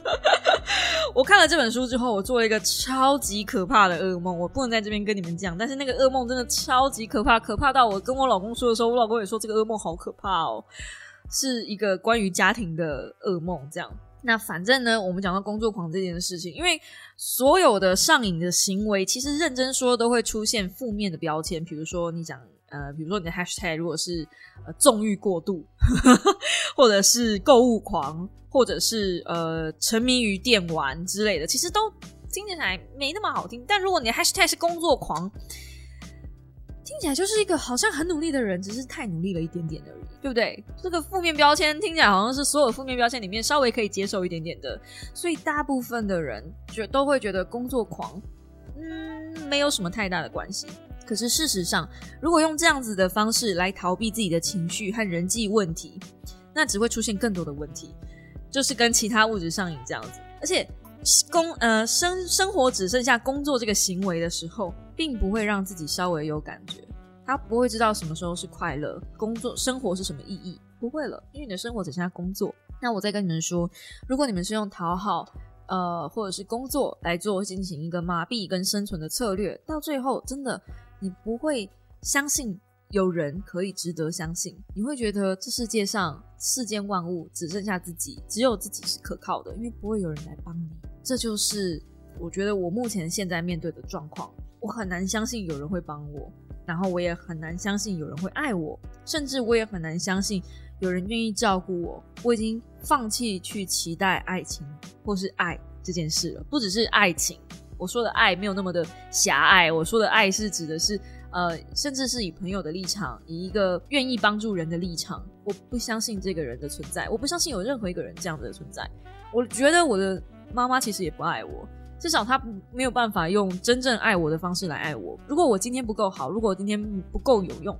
C: 我看了这本书之后，我做了一个超级可怕的噩梦。我不能在这边跟你们讲，但是那个噩梦真的超级可怕，可怕到我跟我老公说的时候，我老公也说这个噩梦好可怕哦，是一个关于家庭的噩梦。这样，那反正呢，我们讲到工作狂这件事情，因为所有的上瘾的行为，其实认真说都会出现负面的标签，比如说你讲。呃，比如说你的 hashtag 如果是呃纵欲过度，或者是购物狂，或者是呃沉迷于电玩之类的，其实都听起来没那么好听。但如果你的 hashtag 是工作狂，听起来就是一个好像很努力的人，只是太努力了一点点而已，对不对？这个负面标签听起来好像是所有负面标签里面稍微可以接受一点点的，所以大部分的人觉都会觉得工作狂，嗯，没有什么太大的关系。可是事实上，如果用这样子的方式来逃避自己的情绪和人际问题，那只会出现更多的问题，就是跟其他物质上瘾这样子。而且工呃生生活只剩下工作这个行为的时候，并不会让自己稍微有感觉，他不会知道什么时候是快乐，工作生活是什么意义，不会了，因为你的生活只剩下工作。那我再跟你们说，如果你们是用讨好。呃，或者是工作来做进行一个麻痹跟生存的策略，到最后真的你不会相信有人可以值得相信，你会觉得这世界上世间万物只剩下自己，只有自己是可靠的，因为不会有人来帮你。这就是我觉得我目前现在面对的状况，我很难相信有人会帮我，然后我也很难相信有人会爱我，甚至我也很难相信。有人愿意照顾我，我已经放弃去期待爱情或是爱这件事了。不只是爱情，我说的爱没有那么的狭隘。我说的爱是指的是，呃，甚至是以朋友的立场，以一个愿意帮助人的立场。我不相信这个人的存在，我不相信有任何一个人这样子的存在。我觉得我的妈妈其实也不爱我，至少她没有办法用真正爱我的方式来爱我。如果我今天不够好，如果我今天不够有用，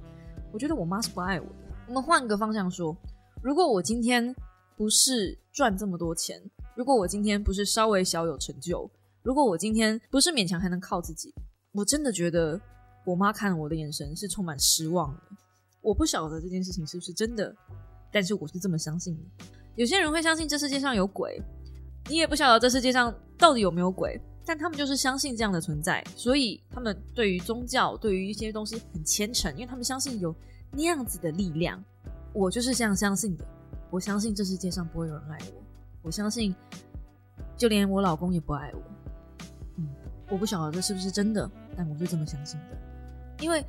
C: 我觉得我妈是不爱我的。我们换个方向说，如果我今天不是赚这么多钱，如果我今天不是稍微小有成就，如果我今天不是勉强还能靠自己，我真的觉得我妈看我的眼神是充满失望的。我不晓得这件事情是不是真的，但是我是这么相信的。有些人会相信这世界上有鬼，你也不晓得这世界上到底有没有鬼，但他们就是相信这样的存在，所以他们对于宗教、对于一些东西很虔诚，因为他们相信有那样子的力量。我就是这样相信的，我相信这世界上不会有人爱我，我相信就连我老公也不爱我。我不晓得这是不是真的，但我是这么相信的，因为，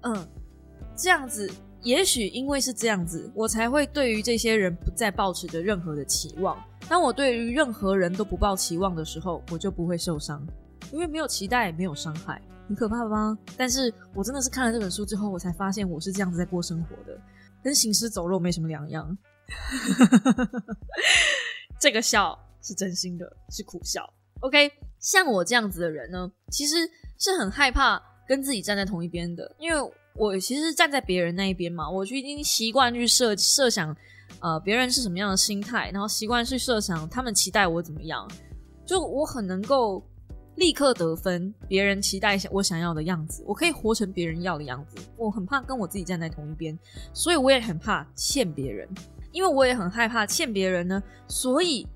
C: 嗯，这样子，也许因为是这样子，我才会对于这些人不再抱持着任何的期望。当我对于任何人都不抱期望的时候，我就不会受伤，因为没有期待，没有伤害，很可怕吧？但是我真的是看了这本书之后，我才发现我是这样子在过生活的，跟行尸走肉没什么两样。这个笑是真心的，是苦笑。OK，像我这样子的人呢，其实是很害怕跟自己站在同一边的，因为我其实站在别人那一边嘛，我就已经习惯去设设想，呃，别人是什么样的心态，然后习惯去设想他们期待我怎么样，就我很能够立刻得分，别人期待我想要的样子，我可以活成别人要的样子，我很怕跟我自己站在同一边，所以我也很怕欠别人，因为我也很害怕欠别人呢，所以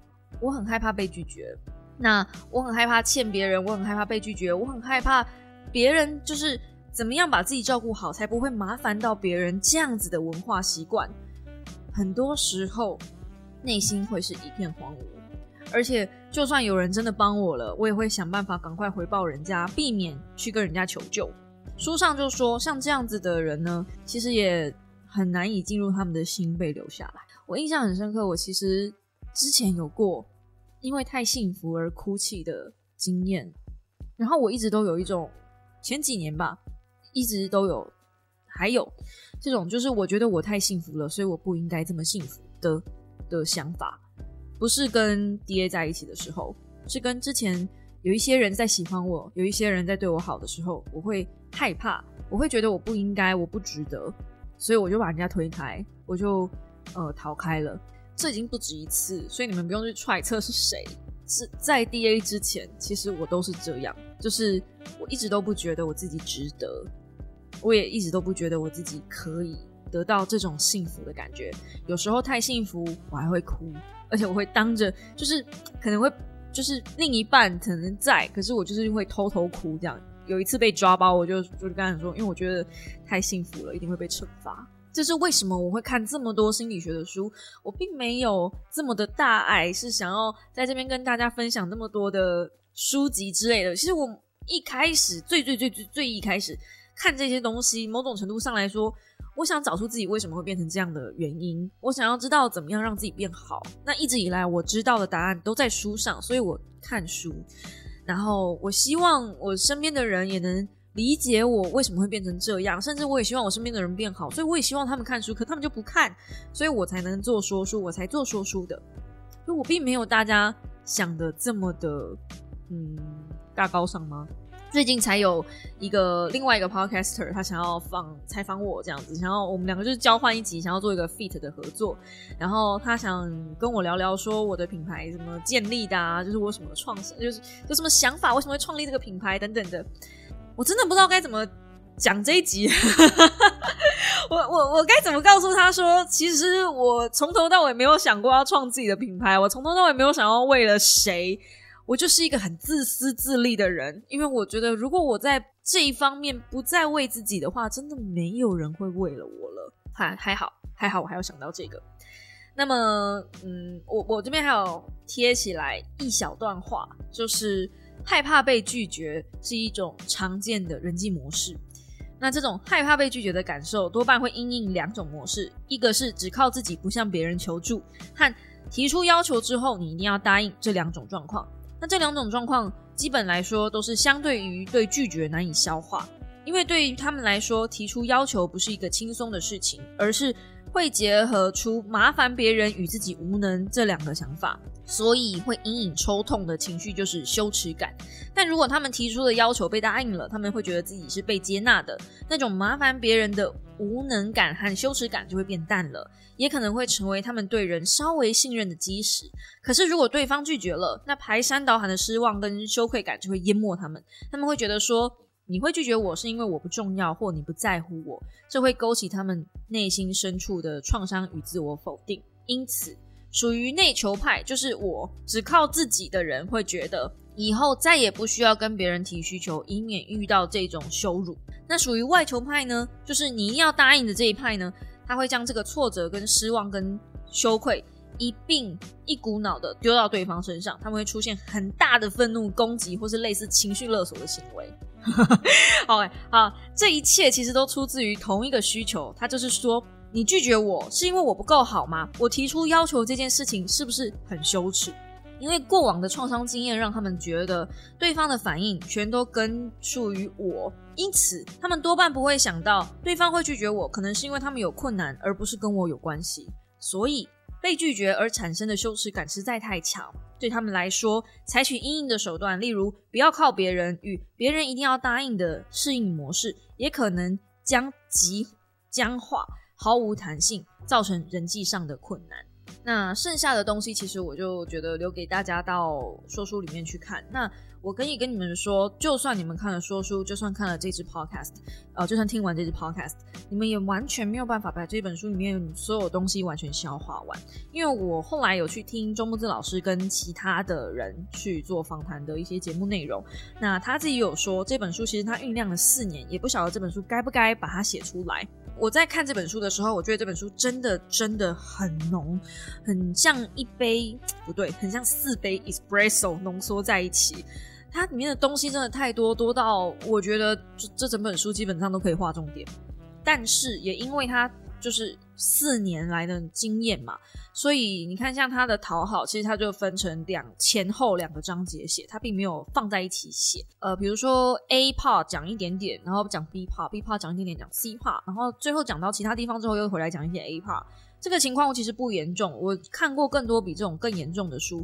C: 我很害怕被拒绝。那我很害怕欠别人，我很害怕被拒绝，我很害怕别人就是怎么样把自己照顾好，才不会麻烦到别人。这样子的文化习惯，很多时候内心会是一片荒芜。而且，就算有人真的帮我了，我也会想办法赶快回报人家，避免去跟人家求救。书上就说，像这样子的人呢，其实也很难以进入他们的心被留下来。我印象很深刻，我其实之前有过。因为太幸福而哭泣的经验，然后我一直都有一种前几年吧，一直都有，还有这种就是我觉得我太幸福了，所以我不应该这么幸福的的想法，不是跟 D A 在一起的时候，是跟之前有一些人在喜欢我，有一些人在对我好的时候，我会害怕，我会觉得我不应该，我不值得，所以我就把人家推开，我就呃逃开了。这已经不止一次，所以你们不用去揣测是谁。是在 D A 之前，其实我都是这样，就是我一直都不觉得我自己值得，我也一直都不觉得我自己可以得到这种幸福的感觉。有时候太幸福，我还会哭，而且我会当着，就是可能会就是另一半可能在，可是我就是会偷偷哭这样。有一次被抓包，我就就是跟他说，因为我觉得太幸福了，一定会被惩罚。这是为什么我会看这么多心理学的书？我并没有这么的大爱，是想要在这边跟大家分享那么多的书籍之类的。其实我一开始最最最最最一开始看这些东西，某种程度上来说，我想找出自己为什么会变成这样的原因。我想要知道怎么样让自己变好。那一直以来我知道的答案都在书上，所以我看书。然后我希望我身边的人也能。理解我为什么会变成这样，甚至我也希望我身边的人变好，所以我也希望他们看书，可他们就不看，所以我才能做说书，我才做说书的。就我并没有大家想的这么的，嗯，大高尚吗？最近才有一个另外一个 podcaster，他想要访采访我这样子，想要我们两个就是交换一集，想要做一个 fit 的合作，然后他想跟我聊聊说我的品牌怎么建立的啊，就是我什么创，就是有什么想法，为什么会创立这个品牌等等的。我真的不知道该怎么讲这一集，我我我该怎么告诉他说，其实我从头到尾没有想过要创自己的品牌，我从头到尾没有想要为了谁，我就是一个很自私自利的人，因为我觉得如果我在这一方面不再为自己的话，真的没有人会为了我了。还还好还好，我还要想到这个。那么，嗯，我我这边还有贴起来一小段话，就是。害怕被拒绝是一种常见的人际模式。那这种害怕被拒绝的感受，多半会因应两种模式：一个是只靠自己不向别人求助，和提出要求之后你一定要答应这两种状况。那这两种状况，基本来说都是相对于对拒绝难以消化，因为对于他们来说，提出要求不是一个轻松的事情，而是会结合出麻烦别人与自己无能这两个想法。所以会隐隐抽痛的情绪就是羞耻感，但如果他们提出的要求被答应了，他们会觉得自己是被接纳的，那种麻烦别人的无能感和羞耻感就会变淡了，也可能会成为他们对人稍微信任的基石。可是如果对方拒绝了，那排山倒海的失望跟羞愧感就会淹没他们，他们会觉得说。你会拒绝我是因为我不重要，或你不在乎我，这会勾起他们内心深处的创伤与自我否定。因此，属于内求派，就是我只靠自己的人，会觉得以后再也不需要跟别人提需求，以免遇到这种羞辱。那属于外求派呢，就是你一定要答应的这一派呢，他会将这个挫折、跟失望、跟羞愧一并一股脑的丢到对方身上，他们会出现很大的愤怒、攻击或是类似情绪勒索的行为。好，好，这一切其实都出自于同一个需求，他就是说，你拒绝我是因为我不够好吗？我提出要求这件事情是不是很羞耻？因为过往的创伤经验让他们觉得对方的反应全都根属于我，因此他们多半不会想到对方会拒绝我，可能是因为他们有困难，而不是跟我有关系。所以。被拒绝而产生的羞耻感实在太强，对他们来说，采取阴影的手段，例如不要靠别人与别人一定要答应的适应模式，也可能将极僵化、毫无弹性，造成人际上的困难。那剩下的东西，其实我就觉得留给大家到说书里面去看。那我可以跟你们说，就算你们看了说书，就算看了这支 podcast，呃，就算听完这支 podcast，你们也完全没有办法把这本书里面所有东西完全消化完。因为我后来有去听周木子老师跟其他的人去做访谈的一些节目内容，那他自己有说，这本书其实他酝酿了四年，也不晓得这本书该不该把它写出来。我在看这本书的时候，我觉得这本书真的真的很浓，很像一杯不对，很像四杯 espresso 浓缩在一起。它里面的东西真的太多，多到我觉得这这整本书基本上都可以划重点。但是也因为它。就是四年来的经验嘛，所以你看，像他的讨好，其实他就分成两前后两个章节写，他并没有放在一起写。呃，比如说 A part 讲一点点，然后讲 B part，B part 讲一点点，讲 C part，然后最后讲到其他地方之后，又回来讲一些 A part。这个情况其实不严重，我看过更多比这种更严重的书，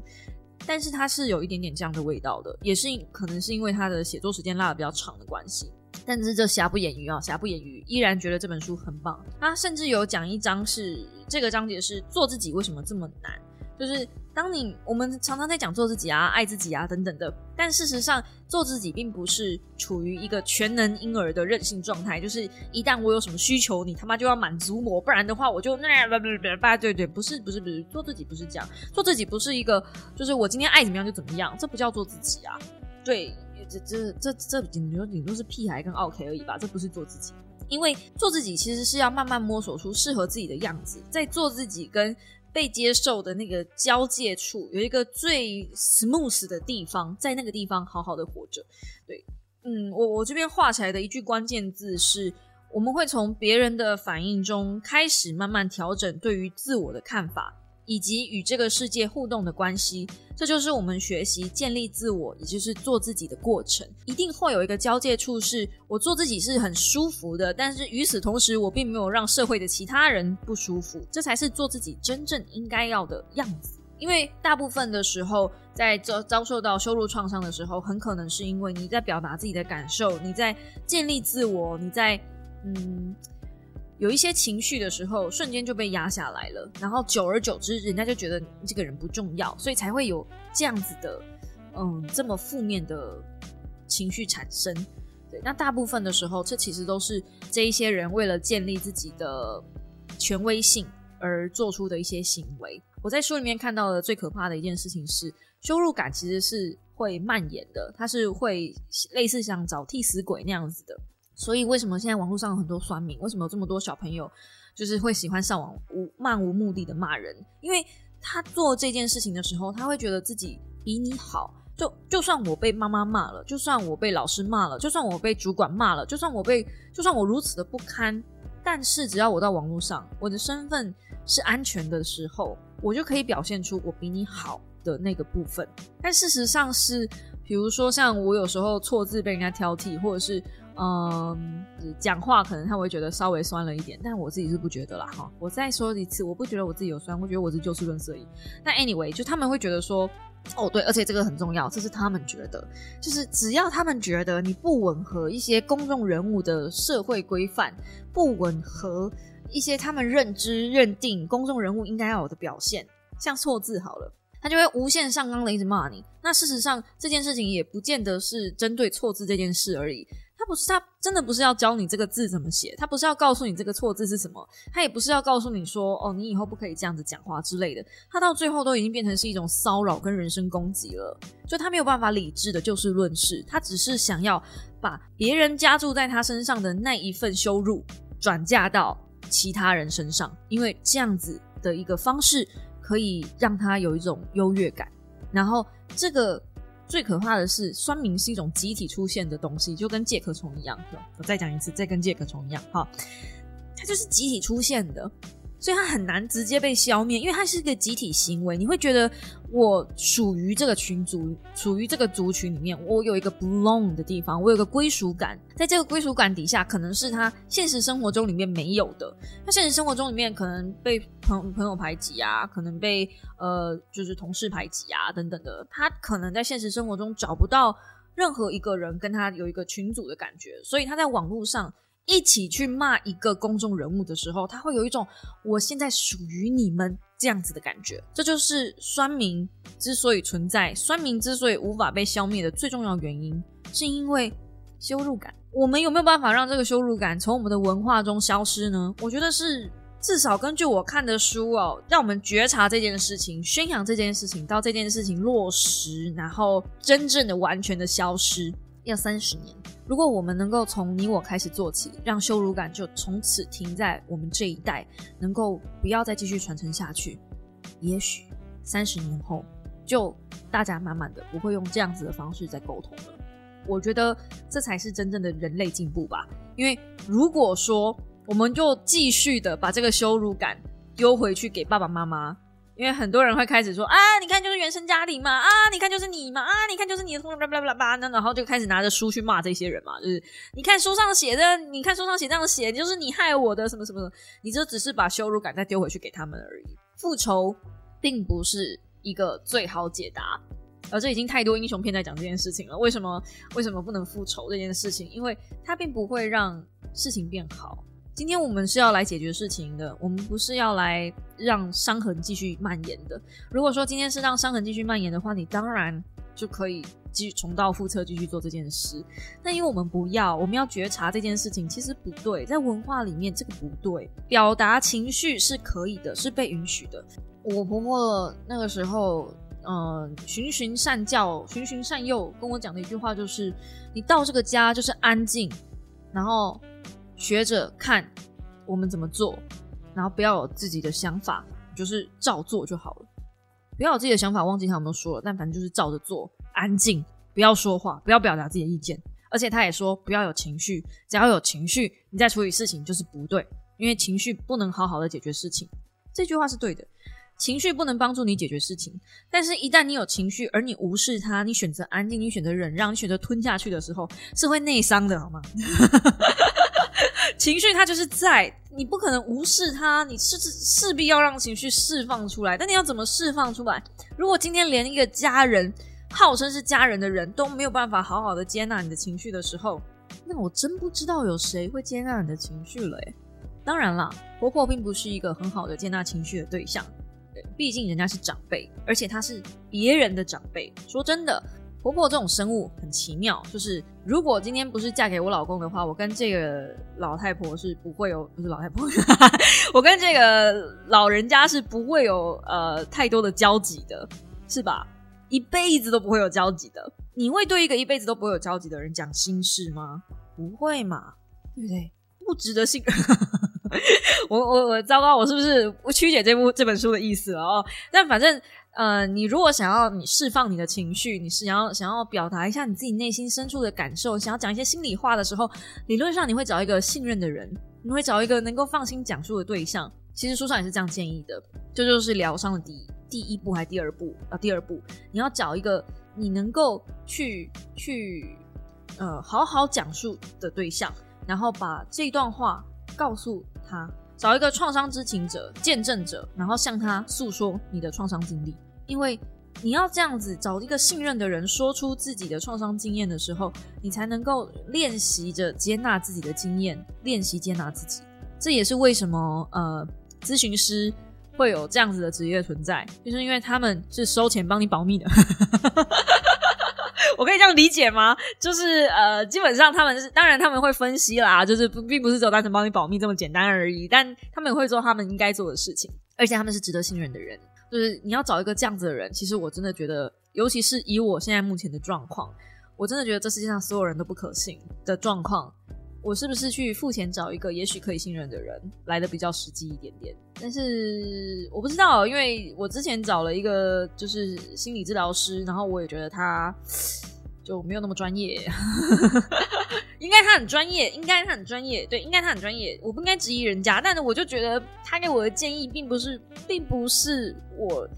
C: 但是它是有一点点这样的味道的，也是可能是因为他的写作时间拉的比较长的关系。但是这瑕不掩瑜啊，瑕不掩瑜，依然觉得这本书很棒。他甚至有讲一章是这个章节是做自己为什么这么难？就是当你我们常常在讲做自己啊、爱自己啊等等的，但事实上做自己并不是处于一个全能婴儿的任性状态。就是一旦我有什么需求，你他妈就要满足我，不然的话我就那不不不对对，不是不是不是做自己不是这样，做自己不是一个就是我今天爱怎么样就怎么样，这不叫做自己啊，对。这这这这顶多顶多是屁孩跟 OK 而已吧，这不是做自己。因为做自己其实是要慢慢摸索出适合自己的样子，在做自己跟被接受的那个交界处，有一个最 smooth 的地方，在那个地方好好的活着。对，嗯，我我这边画起来的一句关键字是：我们会从别人的反应中开始慢慢调整对于自我的看法。以及与这个世界互动的关系，这就是我们学习建立自我，也就是做自己的过程。一定会有一个交界处，是我做自己是很舒服的，但是与此同时，我并没有让社会的其他人不舒服。这才是做自己真正应该要的样子。因为大部分的时候，在遭遭受到羞辱创伤的时候，很可能是因为你在表达自己的感受，你在建立自我，你在嗯。有一些情绪的时候，瞬间就被压下来了，然后久而久之，人家就觉得这个人不重要，所以才会有这样子的，嗯，这么负面的情绪产生。对，那大部分的时候，这其实都是这一些人为了建立自己的权威性而做出的一些行为。我在书里面看到的最可怕的一件事情是，羞辱感其实是会蔓延的，它是会类似像找替死鬼那样子的。所以，为什么现在网络上有很多酸民？为什么有这么多小朋友就是会喜欢上网无漫无目的的骂人？因为他做这件事情的时候，他会觉得自己比你好。就就算我被妈妈骂了，就算我被老师骂了，就算我被主管骂了，就算我被就算我如此的不堪，但是只要我到网络上，我的身份是安全的时候，我就可以表现出我比你好的那个部分。但事实上是，比如说像我有时候错字被人家挑剔，或者是。嗯，讲话可能他会觉得稍微酸了一点，但我自己是不觉得啦。哈，我再说一次，我不觉得我自己有酸，我觉得我是就事论事而已。但 anyway，就他们会觉得说，哦对，而且这个很重要，这是他们觉得，就是只要他们觉得你不吻合一些公众人物的社会规范，不吻合一些他们认知认定公众人物应该要有的表现，像错字好了，他就会无限上纲的一直骂你。那事实上这件事情也不见得是针对错字这件事而已。不是他真的不是要教你这个字怎么写，他不是要告诉你这个错字是什么，他也不是要告诉你说哦，你以后不可以这样子讲话之类的。他到最后都已经变成是一种骚扰跟人身攻击了，就他没有办法理智的就事论事，他只是想要把别人加注在他身上的那一份羞辱转嫁到其他人身上，因为这样子的一个方式可以让他有一种优越感，然后这个。最可怕的是，酸民是一种集体出现的东西，就跟介壳虫一样。我再讲一次，再跟介壳虫一样，哈，它就是集体出现的。所以它很难直接被消灭，因为它是一个集体行为。你会觉得我属于这个群族，属于这个族群里面，我有一个 belong 的地方，我有个归属感。在这个归属感底下，可能是他现实生活中里面没有的。他现实生活中里面可能被朋朋友排挤啊，可能被呃就是同事排挤啊等等的。他可能在现实生活中找不到任何一个人跟他有一个群组的感觉，所以他在网络上。一起去骂一个公众人物的时候，他会有一种我现在属于你们这样子的感觉。这就是酸民之所以存在，酸民之所以无法被消灭的最重要原因，是因为羞辱感。我们有没有办法让这个羞辱感从我们的文化中消失呢？我觉得是，至少根据我看的书哦，让我们觉察这件事情，宣扬这件事情，到这件事情落实，然后真正的完全的消失。要三十年。如果我们能够从你我开始做起，让羞辱感就从此停在我们这一代，能够不要再继续传承下去，也许三十年后，就大家慢慢的不会用这样子的方式在沟通了。我觉得这才是真正的人类进步吧。因为如果说我们就继续的把这个羞辱感丢回去给爸爸妈妈。因为很多人会开始说啊，你看就是原生家庭嘛，啊，你看就是你嘛，啊，你看就是你的同学，巴拉巴拉巴拉，然后就开始拿着书去骂这些人嘛，就是你看书上写的，你看书上写这样写，就是你害我的什么什么，你这只是把羞辱感再丢回去给他们而已。复仇并不是一个最好解答，而这已经太多英雄片在讲这件事情了。为什么为什么不能复仇这件事情？因为它并不会让事情变好。今天我们是要来解决事情的，我们不是要来让伤痕继续蔓延的。如果说今天是让伤痕继续蔓延的话，你当然就可以继续重蹈覆辙，继续做这件事。但因为我们不要，我们要觉察这件事情其实不对，在文化里面这个不对。表达情绪是可以的，是被允许的。我婆婆那个时候，呃，循循善教、循循善诱，跟我讲的一句话就是：你到这个家就是安静，然后。学着看我们怎么做，然后不要有自己的想法，就是照做就好了。不要有自己的想法，忘记他有没有说了，但反正就是照着做，安静，不要说话，不要表达自己的意见。而且他也说不要有情绪，只要有情绪，你在处理事情就是不对，因为情绪不能好好的解决事情。这句话是对的，情绪不能帮助你解决事情。但是，一旦你有情绪，而你无视它，你选择安静，你选择忍让，你选择吞下去的时候，是会内伤的，好吗？情绪它就是在，你不可能无视它，你是势必要让情绪释放出来。但你要怎么释放出来？如果今天连一个家人，号称是家人的人都没有办法好好的接纳你的情绪的时候，那我真不知道有谁会接纳你的情绪了。诶当然啦，婆婆并不是一个很好的接纳情绪的对象，毕竟人家是长辈，而且他是别人的长辈。说真的。婆婆这种生物很奇妙，就是如果今天不是嫁给我老公的话，我跟这个老太婆是不会有，不是老太婆，我跟这个老人家是不会有呃太多的交集的，是吧？一辈子都不会有交集的。你会对一个一辈子都不会有交集的人讲心事吗？不会嘛，对不对？不值得信。我我我糟糕，我是不是我曲解这部这本书的意思了哦？但反正。呃，你如果想要你释放你的情绪，你是想要想要表达一下你自己内心深处的感受，想要讲一些心里话的时候，理论上你会找一个信任的人，你会找一个能够放心讲述的对象。其实书上也是这样建议的，这就是疗伤的第一第一步还是第二步啊？第二步，你要找一个你能够去去呃好好讲述的对象，然后把这段话告诉他，找一个创伤知情者、见证者，然后向他诉说你的创伤经历。因为你要这样子找一个信任的人说出自己的创伤经验的时候，你才能够练习着接纳自己的经验，练习接纳自己。这也是为什么呃，咨询师会有这样子的职业存在，就是因为他们是收钱帮你保密的。我可以这样理解吗？就是呃，基本上他们是，当然他们会分析啦，就是并不是只有单纯帮你保密这么简单而已，但他们也会做他们应该做的事情，而且他们是值得信任的人。就是你要找一个这样子的人，其实我真的觉得，尤其是以我现在目前的状况，我真的觉得这世界上所有人都不可信的状况。我是不是去付钱找一个也许可以信任的人来的比较实际一点点？但是我不知道，因为我之前找了一个就是心理治疗师，然后我也觉得他就没有那么专业。应该他很专业，应该他很专业，对，应该他很专业。我不应该质疑人家，但是我就觉得他给我的建议并不是，并不是我。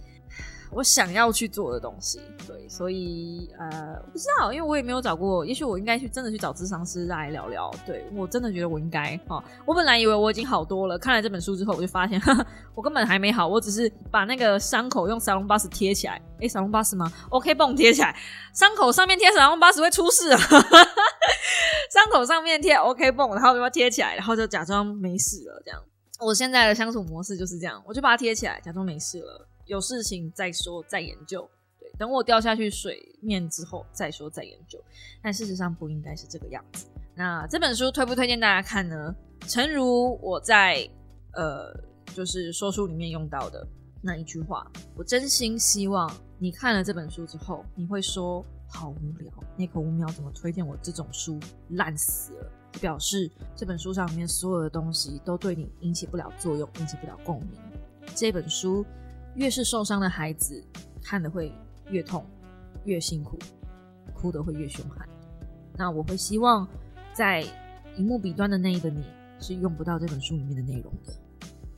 C: 我想要去做的东西，对，所以呃，不知道，因为我也没有找过，也许我应该去真的去找智商师来聊聊。对我真的觉得我应该哦，我本来以为我已经好多了，看了这本书之后，我就发现 我根本还没好，我只是把那个伤口用沙龙巴斯贴起来，诶，沙龙巴斯吗？OK 绷贴起来，伤口上面贴沙龙巴斯会出事啊，伤口上面贴 OK 绷，然后就把它贴起来，然后就假装没事了，这样。我现在的相处模式就是这样，我就把它贴起来，假装没事了。有事情再说，再研究。对，等我掉下去水面之后再说，再研究。但事实上不应该是这个样子。那这本书推不推荐大家看呢？诚如我在呃，就是说书里面用到的那一句话，我真心希望你看了这本书之后，你会说好无聊，那口五秒怎么推荐我这种书，烂死了。表示这本书上面所有的东西都对你引起不了作用，引起不了共鸣。这本书。越是受伤的孩子，看的会越痛，越辛苦，哭的会越凶悍。那我会希望，在荧幕彼端的那一个你，是用不到这本书里面的内容的。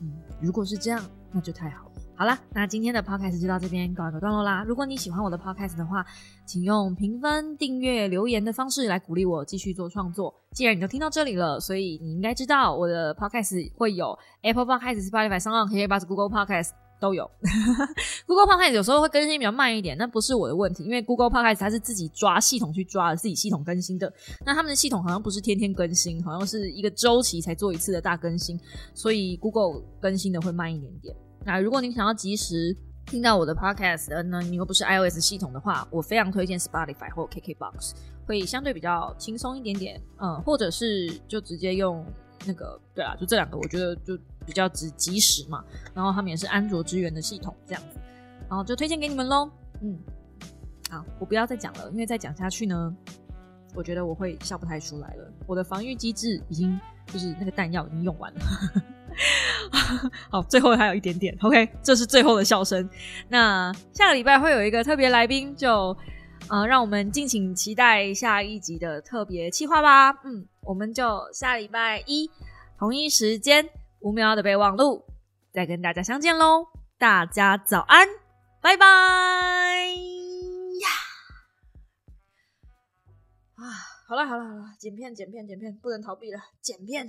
C: 嗯，如果是这样，那就太好了。好了，那今天的 podcast 就到这边告一个段落啦。如果你喜欢我的 podcast 的话，请用评分、订阅、留言的方式来鼓励我继续做创作。既然你都听到这里了，所以你应该知道我的 podcast 会有 Apple Podcast、Spotify、s o n g k b Google Podcast。都有，Google Podcast 有时候会更新比较慢一点，那不是我的问题，因为 Google Podcast 它是自己抓系统去抓的，自己系统更新的。那他们的系统好像不是天天更新，好像是一个周期才做一次的大更新，所以 Google 更新的会慢一点点。那如果你想要及时听到我的 Podcast，那你又不是 iOS 系统的话，我非常推荐 Spotify 或 KKBox，会相对比较轻松一点点。嗯，或者是就直接用。那个对啦，就这两个，我觉得就比较及及时嘛。然后他们也是安卓支援的系统，这样子，然后就推荐给你们喽。嗯，好，我不要再讲了，因为再讲下去呢，我觉得我会笑不太出来了。我的防御机制已经就是那个弹药已经用完了。好，最后还有一点点，OK，这是最后的笑声。那下个礼拜会有一个特别来宾，就呃，让我们敬请期待下一集的特别企划吧。嗯。我们就下礼拜一同一时间五秒的备忘录再跟大家相见喽！大家早安，拜拜呀！啊，好了好了好了，剪片剪片剪片，不能逃避了，剪片。